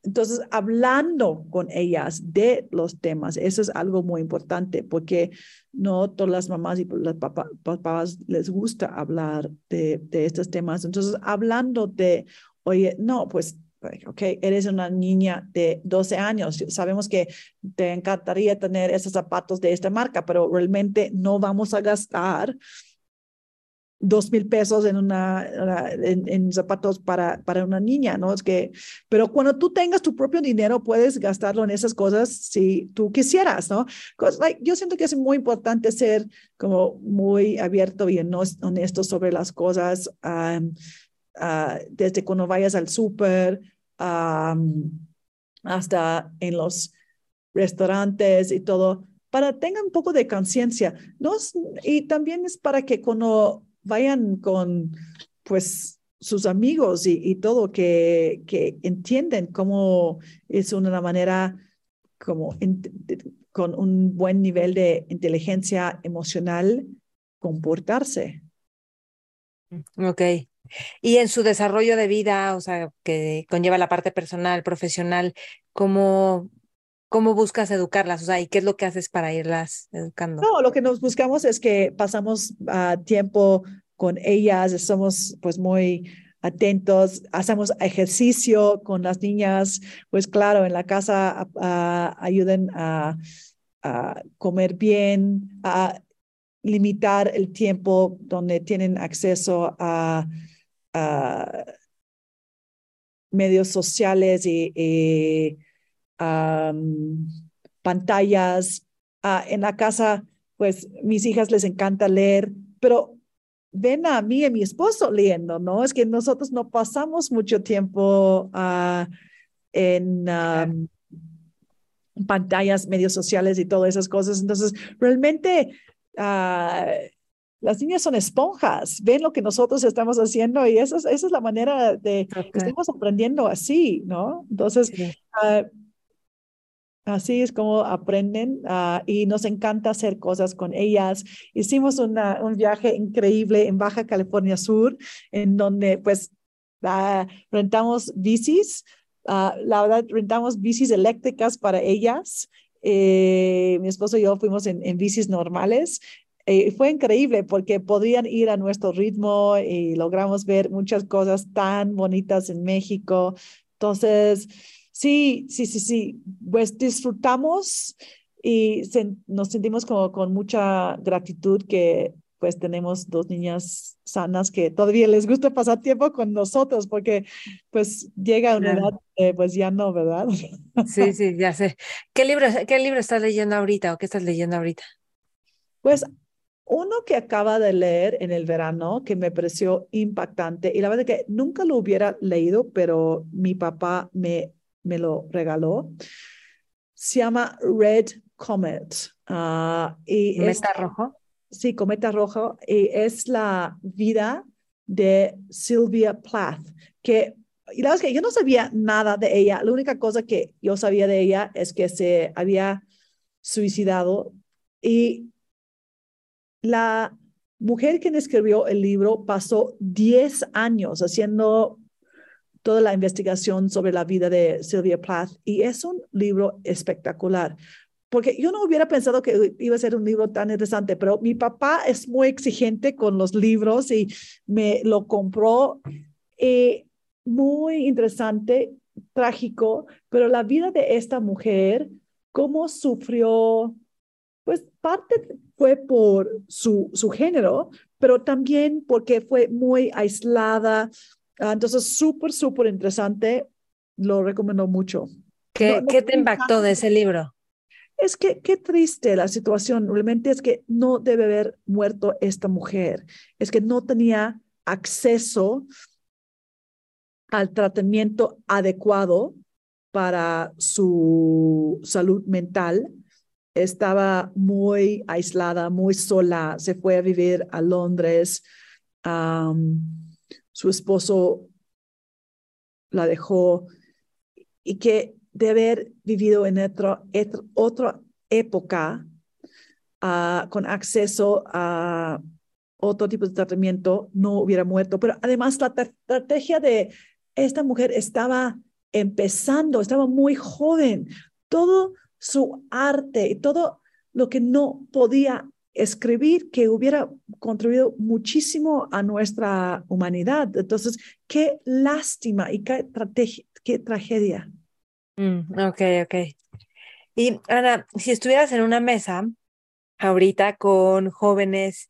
entonces, hablando con ellas de los temas, eso es algo muy importante porque no todas las mamás y los papás les gusta hablar de, de estos temas. Entonces, hablando de, oye, no, pues ok, eres una niña de 12 años, sabemos que te encantaría tener esos zapatos de esta marca, pero realmente no vamos a gastar dos mil pesos en una en, zapatos para para una niña no es que pero cuando tú tengas tu propio dinero puedes gastarlo en esas cosas si tú quisieras no yo siento que es muy importante ser como muy abierto y honesto sobre las cosas ah, desde cuando vayas al súper hasta en los restaurantes y todo para tengan un poco de conciencia. No y también es para que cuando vayan con, pues, sus amigos y, todo, que, que entienden cómo es una manera como con un buen nivel de inteligencia emocional comportarse. Ok. Y en su desarrollo de vida, o sea, que conlleva la parte personal, profesional, ¿cómo, cómo buscas educarlas? O sea, ¿y qué es lo que haces para irlas educando? No, lo que nos buscamos es que pasamos uh, tiempo con ellas, somos pues muy atentos, hacemos ejercicio con las niñas, pues claro, en la casa ayuden a, comer bien, a limitar el tiempo donde tienen acceso a, medios sociales y, pantallas. Ah, en la casa, pues mis hijas les encanta leer, pero ven a mí y a mi esposo leyendo, ¿no? Es que nosotros no pasamos mucho tiempo uh, en pantallas, medios sociales y todas esas cosas. Entonces, realmente uh, las niñas son esponjas, ven lo que nosotros estamos haciendo y esa es, esa es la manera de que estamos aprendiendo así, ¿no? Entonces, uh, Así es como aprenden ah, y nos encanta hacer cosas con ellas. Hicimos un viaje increíble en Baja California Sur, en donde pues ah, rentamos bicis. Ah, la verdad, rentamos bicis eléctricas para ellas. Eh, mi esposo y yo fuimos en, en bicis normales. Eh, fue increíble porque podían ir a nuestro ritmo y logramos ver muchas cosas tan bonitas en México. Entonces, Sí, sí, sí, sí. Pues disfrutamos y nos sentimos como con mucha gratitud que pues tenemos dos niñas sanas que todavía les gusta pasar tiempo con nosotros porque pues llega una edad pues ya no, ¿verdad? Sí, sí, ya sé. ¿Qué libro, ¿Qué libro estás leyendo ahorita o qué estás leyendo ahorita? Pues uno que acaba de leer en el verano que me pareció impactante y la verdad que nunca lo hubiera leído, pero mi papá me me lo regaló. Se llama Red Comet. Uh, y ¿Cometa rojo? Sí, cometa rojo. Y es la vida de Sylvia Plath, que y la verdad es que yo no sabía nada de ella. La única cosa que yo sabía de ella es que se había suicidado y la mujer quien escribió el libro pasó 10 años haciendo toda la investigación sobre la vida de Sylvia Plath y es un libro espectacular. Porque yo no hubiera pensado que iba a ser un libro tan interesante, pero mi papá es muy exigente con los libros y me lo compró. Y muy interesante, trágico, pero la vida de esta mujer, cómo sufrió, pues parte fue por su, su género, pero también porque fue muy aislada. Ah, entonces, súper, súper interesante. Lo recomiendo mucho. ¿Qué, ¿qué te impactó de ese libro? Es que qué triste la situación. Realmente es que no debe haber muerto esta mujer. Es que no tenía acceso al tratamiento adecuado para su salud mental estaba muy aislada, muy sola, se fue a vivir a Londres. Su esposo la dejó y que de haber vivido en otra época ah, con acceso a otro tipo de tratamiento, no hubiera muerto. Pero además la estrategia de esta mujer estaba empezando, estaba muy joven. Todo su arte y todo lo que no podía escribir que hubiera contribuido muchísimo a nuestra humanidad. Entonces, qué lástima y qué, qué tragedia. Mm, ok, ok. Y Ana, si estuvieras en una mesa ahorita con jóvenes,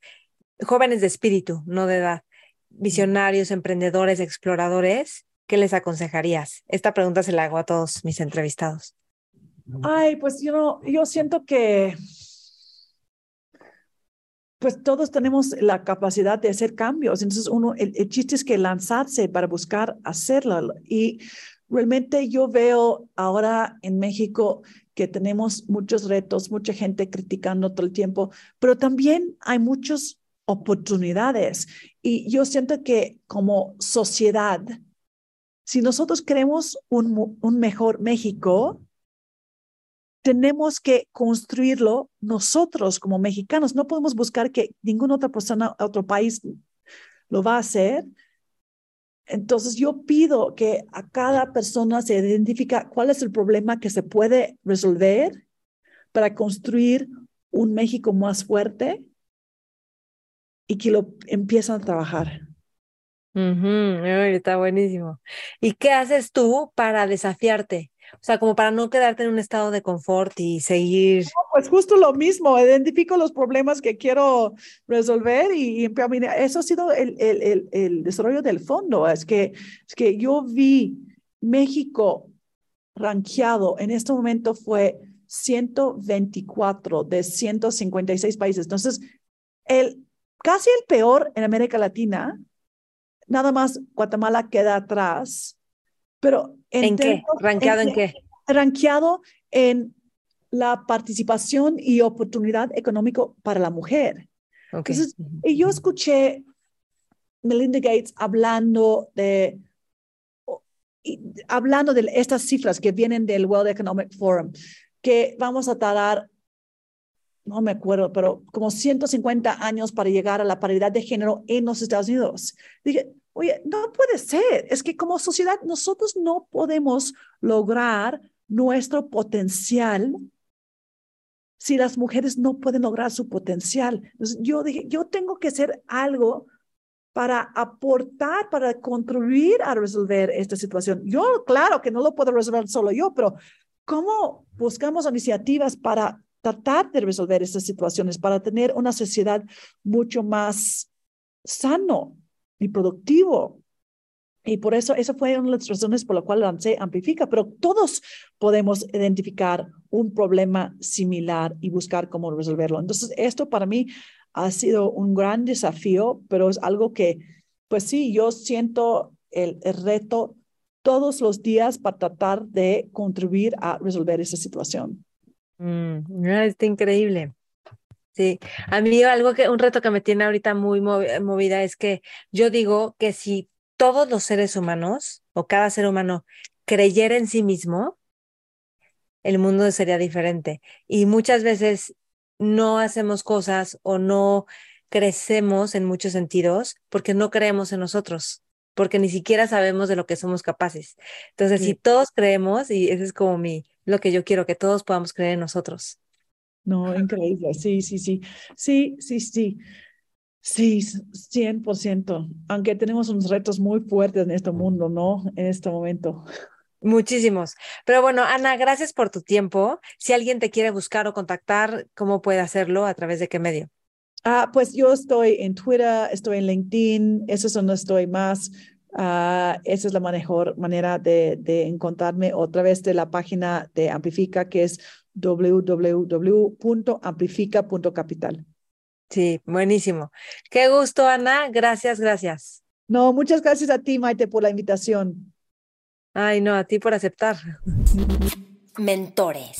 jóvenes de espíritu, no de edad, visionarios, emprendedores, exploradores, ¿qué les aconsejarías? Esta pregunta se la hago a todos mis entrevistados. Ay, pues yo, yo siento que pues todos tenemos la capacidad de hacer cambios. Entonces, uno, el, chiste es que lanzarse para buscar hacerlo. Y realmente yo veo ahora en México que tenemos muchos retos, mucha gente criticando todo el tiempo, pero también hay muchas oportunidades. Y yo siento que como sociedad, si nosotros queremos un, un mejor México, tenemos que construirlo nosotros como mexicanos. No podemos buscar que ninguna otra persona, otro país lo va a hacer. Entonces yo pido que a cada persona se identifique cuál es el problema que se puede resolver para construir un México más fuerte y que lo empiezan a trabajar. está buenísimo. ¿Y qué haces tú para desafiarte? O sea, como para no quedarte en un estado de confort y seguir. pues justo lo mismo, identifico los problemas que quiero resolver y, y eso ha sido el, el, el, el, desarrollo del fondo. Es que, es que yo vi México rankeado en este momento fue 124 de 156 países. Entonces, el, casi el peor en América Latina, nada más Guatemala queda atrás pero ¿En, qué? ¿Ranqueado en, qué? Ranqueado en la participación y oportunidad económico para la mujer. Entonces, y yo escuché Melinda Gates hablando de hablando de estas cifras que vienen del World Economic Forum, que vamos a tardar, no me acuerdo, pero como 150 años para llegar a la paridad de género en los Estados Unidos. Dije, Oye, no puede ser. Es que como sociedad nosotros no podemos lograr nuestro potencial si las mujeres no pueden lograr su potencial. Yo dije, yo tengo que hacer algo para aportar, para contribuir a resolver esta situación. Yo, claro que no lo puedo resolver solo yo, pero ¿cómo buscamos iniciativas para tratar de resolver estas situaciones, para tener una sociedad mucho más sano? Y productivo. Y por eso, esa fue una de las razones por la cual lancé Amplifica, pero todos podemos identificar un problema similar y buscar cómo resolverlo. Entonces, esto para mí ha sido un gran desafío, pero es algo que, pues sí, yo siento el, reto todos los días para tratar de contribuir a resolver esa situación. Mm, está increíble. Sí, a mí algo que, un reto que me tiene ahorita muy movida es que yo digo que si todos los seres humanos o cada ser humano creyera en sí mismo, el mundo sería diferente. Y muchas veces no hacemos cosas o no crecemos en muchos sentidos porque no creemos en nosotros, porque ni siquiera sabemos de lo que somos capaces. Entonces, si todos creemos, y eso es como mi, lo que yo quiero, que todos podamos creer en nosotros. No, increíble. Sí, sí, sí. Sí, sí, sí. Sí, 100%. Aunque tenemos unos retos muy fuertes en este mundo, ¿no? En este momento. Muchísimos. Pero bueno, Ana, gracias por tu tiempo. Si alguien te quiere buscar o contactar, ¿cómo puede hacerlo? ¿A través de qué medio? Ah, pues yo estoy en Twitter, estoy en LinkedIn, eso es donde estoy más. Ah, esa es la mejor manera de, de encontrarme otra vez de la página de Amplifica, que es www.amplifica.capital. Sí, buenísimo. Qué gusto, Ana. Gracias, gracias. No, muchas gracias a ti, Maite, por la invitación. Ay, no, a ti por aceptar. Mentores.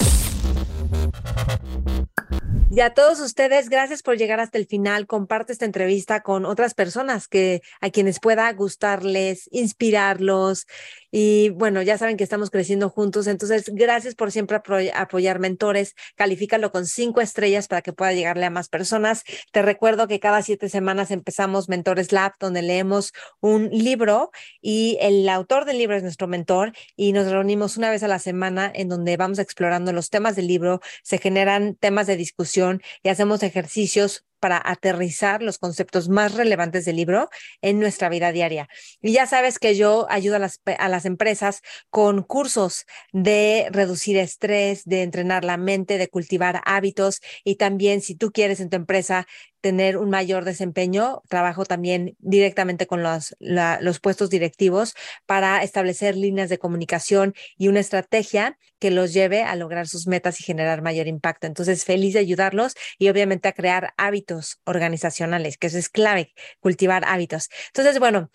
Y a todos ustedes, gracias por llegar hasta el final. Comparte esta entrevista con otras personas que a quienes pueda gustarles, inspirarlos. Y bueno, ya saben que estamos creciendo juntos. Entonces, gracias por siempre apoyar mentores. Califícalo con cinco estrellas para que pueda llegarle a más personas. Te recuerdo que cada siete semanas empezamos Mentores Lab, donde leemos un libro y el autor del libro es nuestro mentor y nos reunimos una vez a la semana en donde vamos explorando los temas del libro. Se generan temas de discusión y hacemos ejercicios para aterrizar los conceptos más relevantes del libro en nuestra vida diaria. Y ya sabes que yo ayudo a las, a las empresas con cursos de reducir estrés, de entrenar la mente, de cultivar hábitos y también si tú quieres en tu empresa tener un mayor desempeño, trabajo también directamente con los, los puestos directivos para establecer líneas de comunicación y una estrategia que los lleve a lograr sus metas y generar mayor impacto. Entonces, feliz de ayudarlos y obviamente a crear hábitos organizacionales, que eso es clave, cultivar hábitos. Entonces, bueno,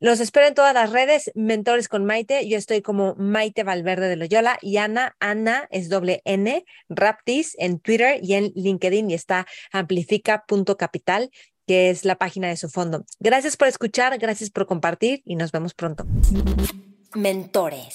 los espero en todas las redes, Mentores con Maite. Yo estoy como Maite Valverde de Loyola y Ana, Ana es doble N, Raptis en Twitter y en LinkedIn y está amplifica.capital que es la página de su fondo. Gracias por escuchar, gracias por compartir y nos vemos pronto. Mentores.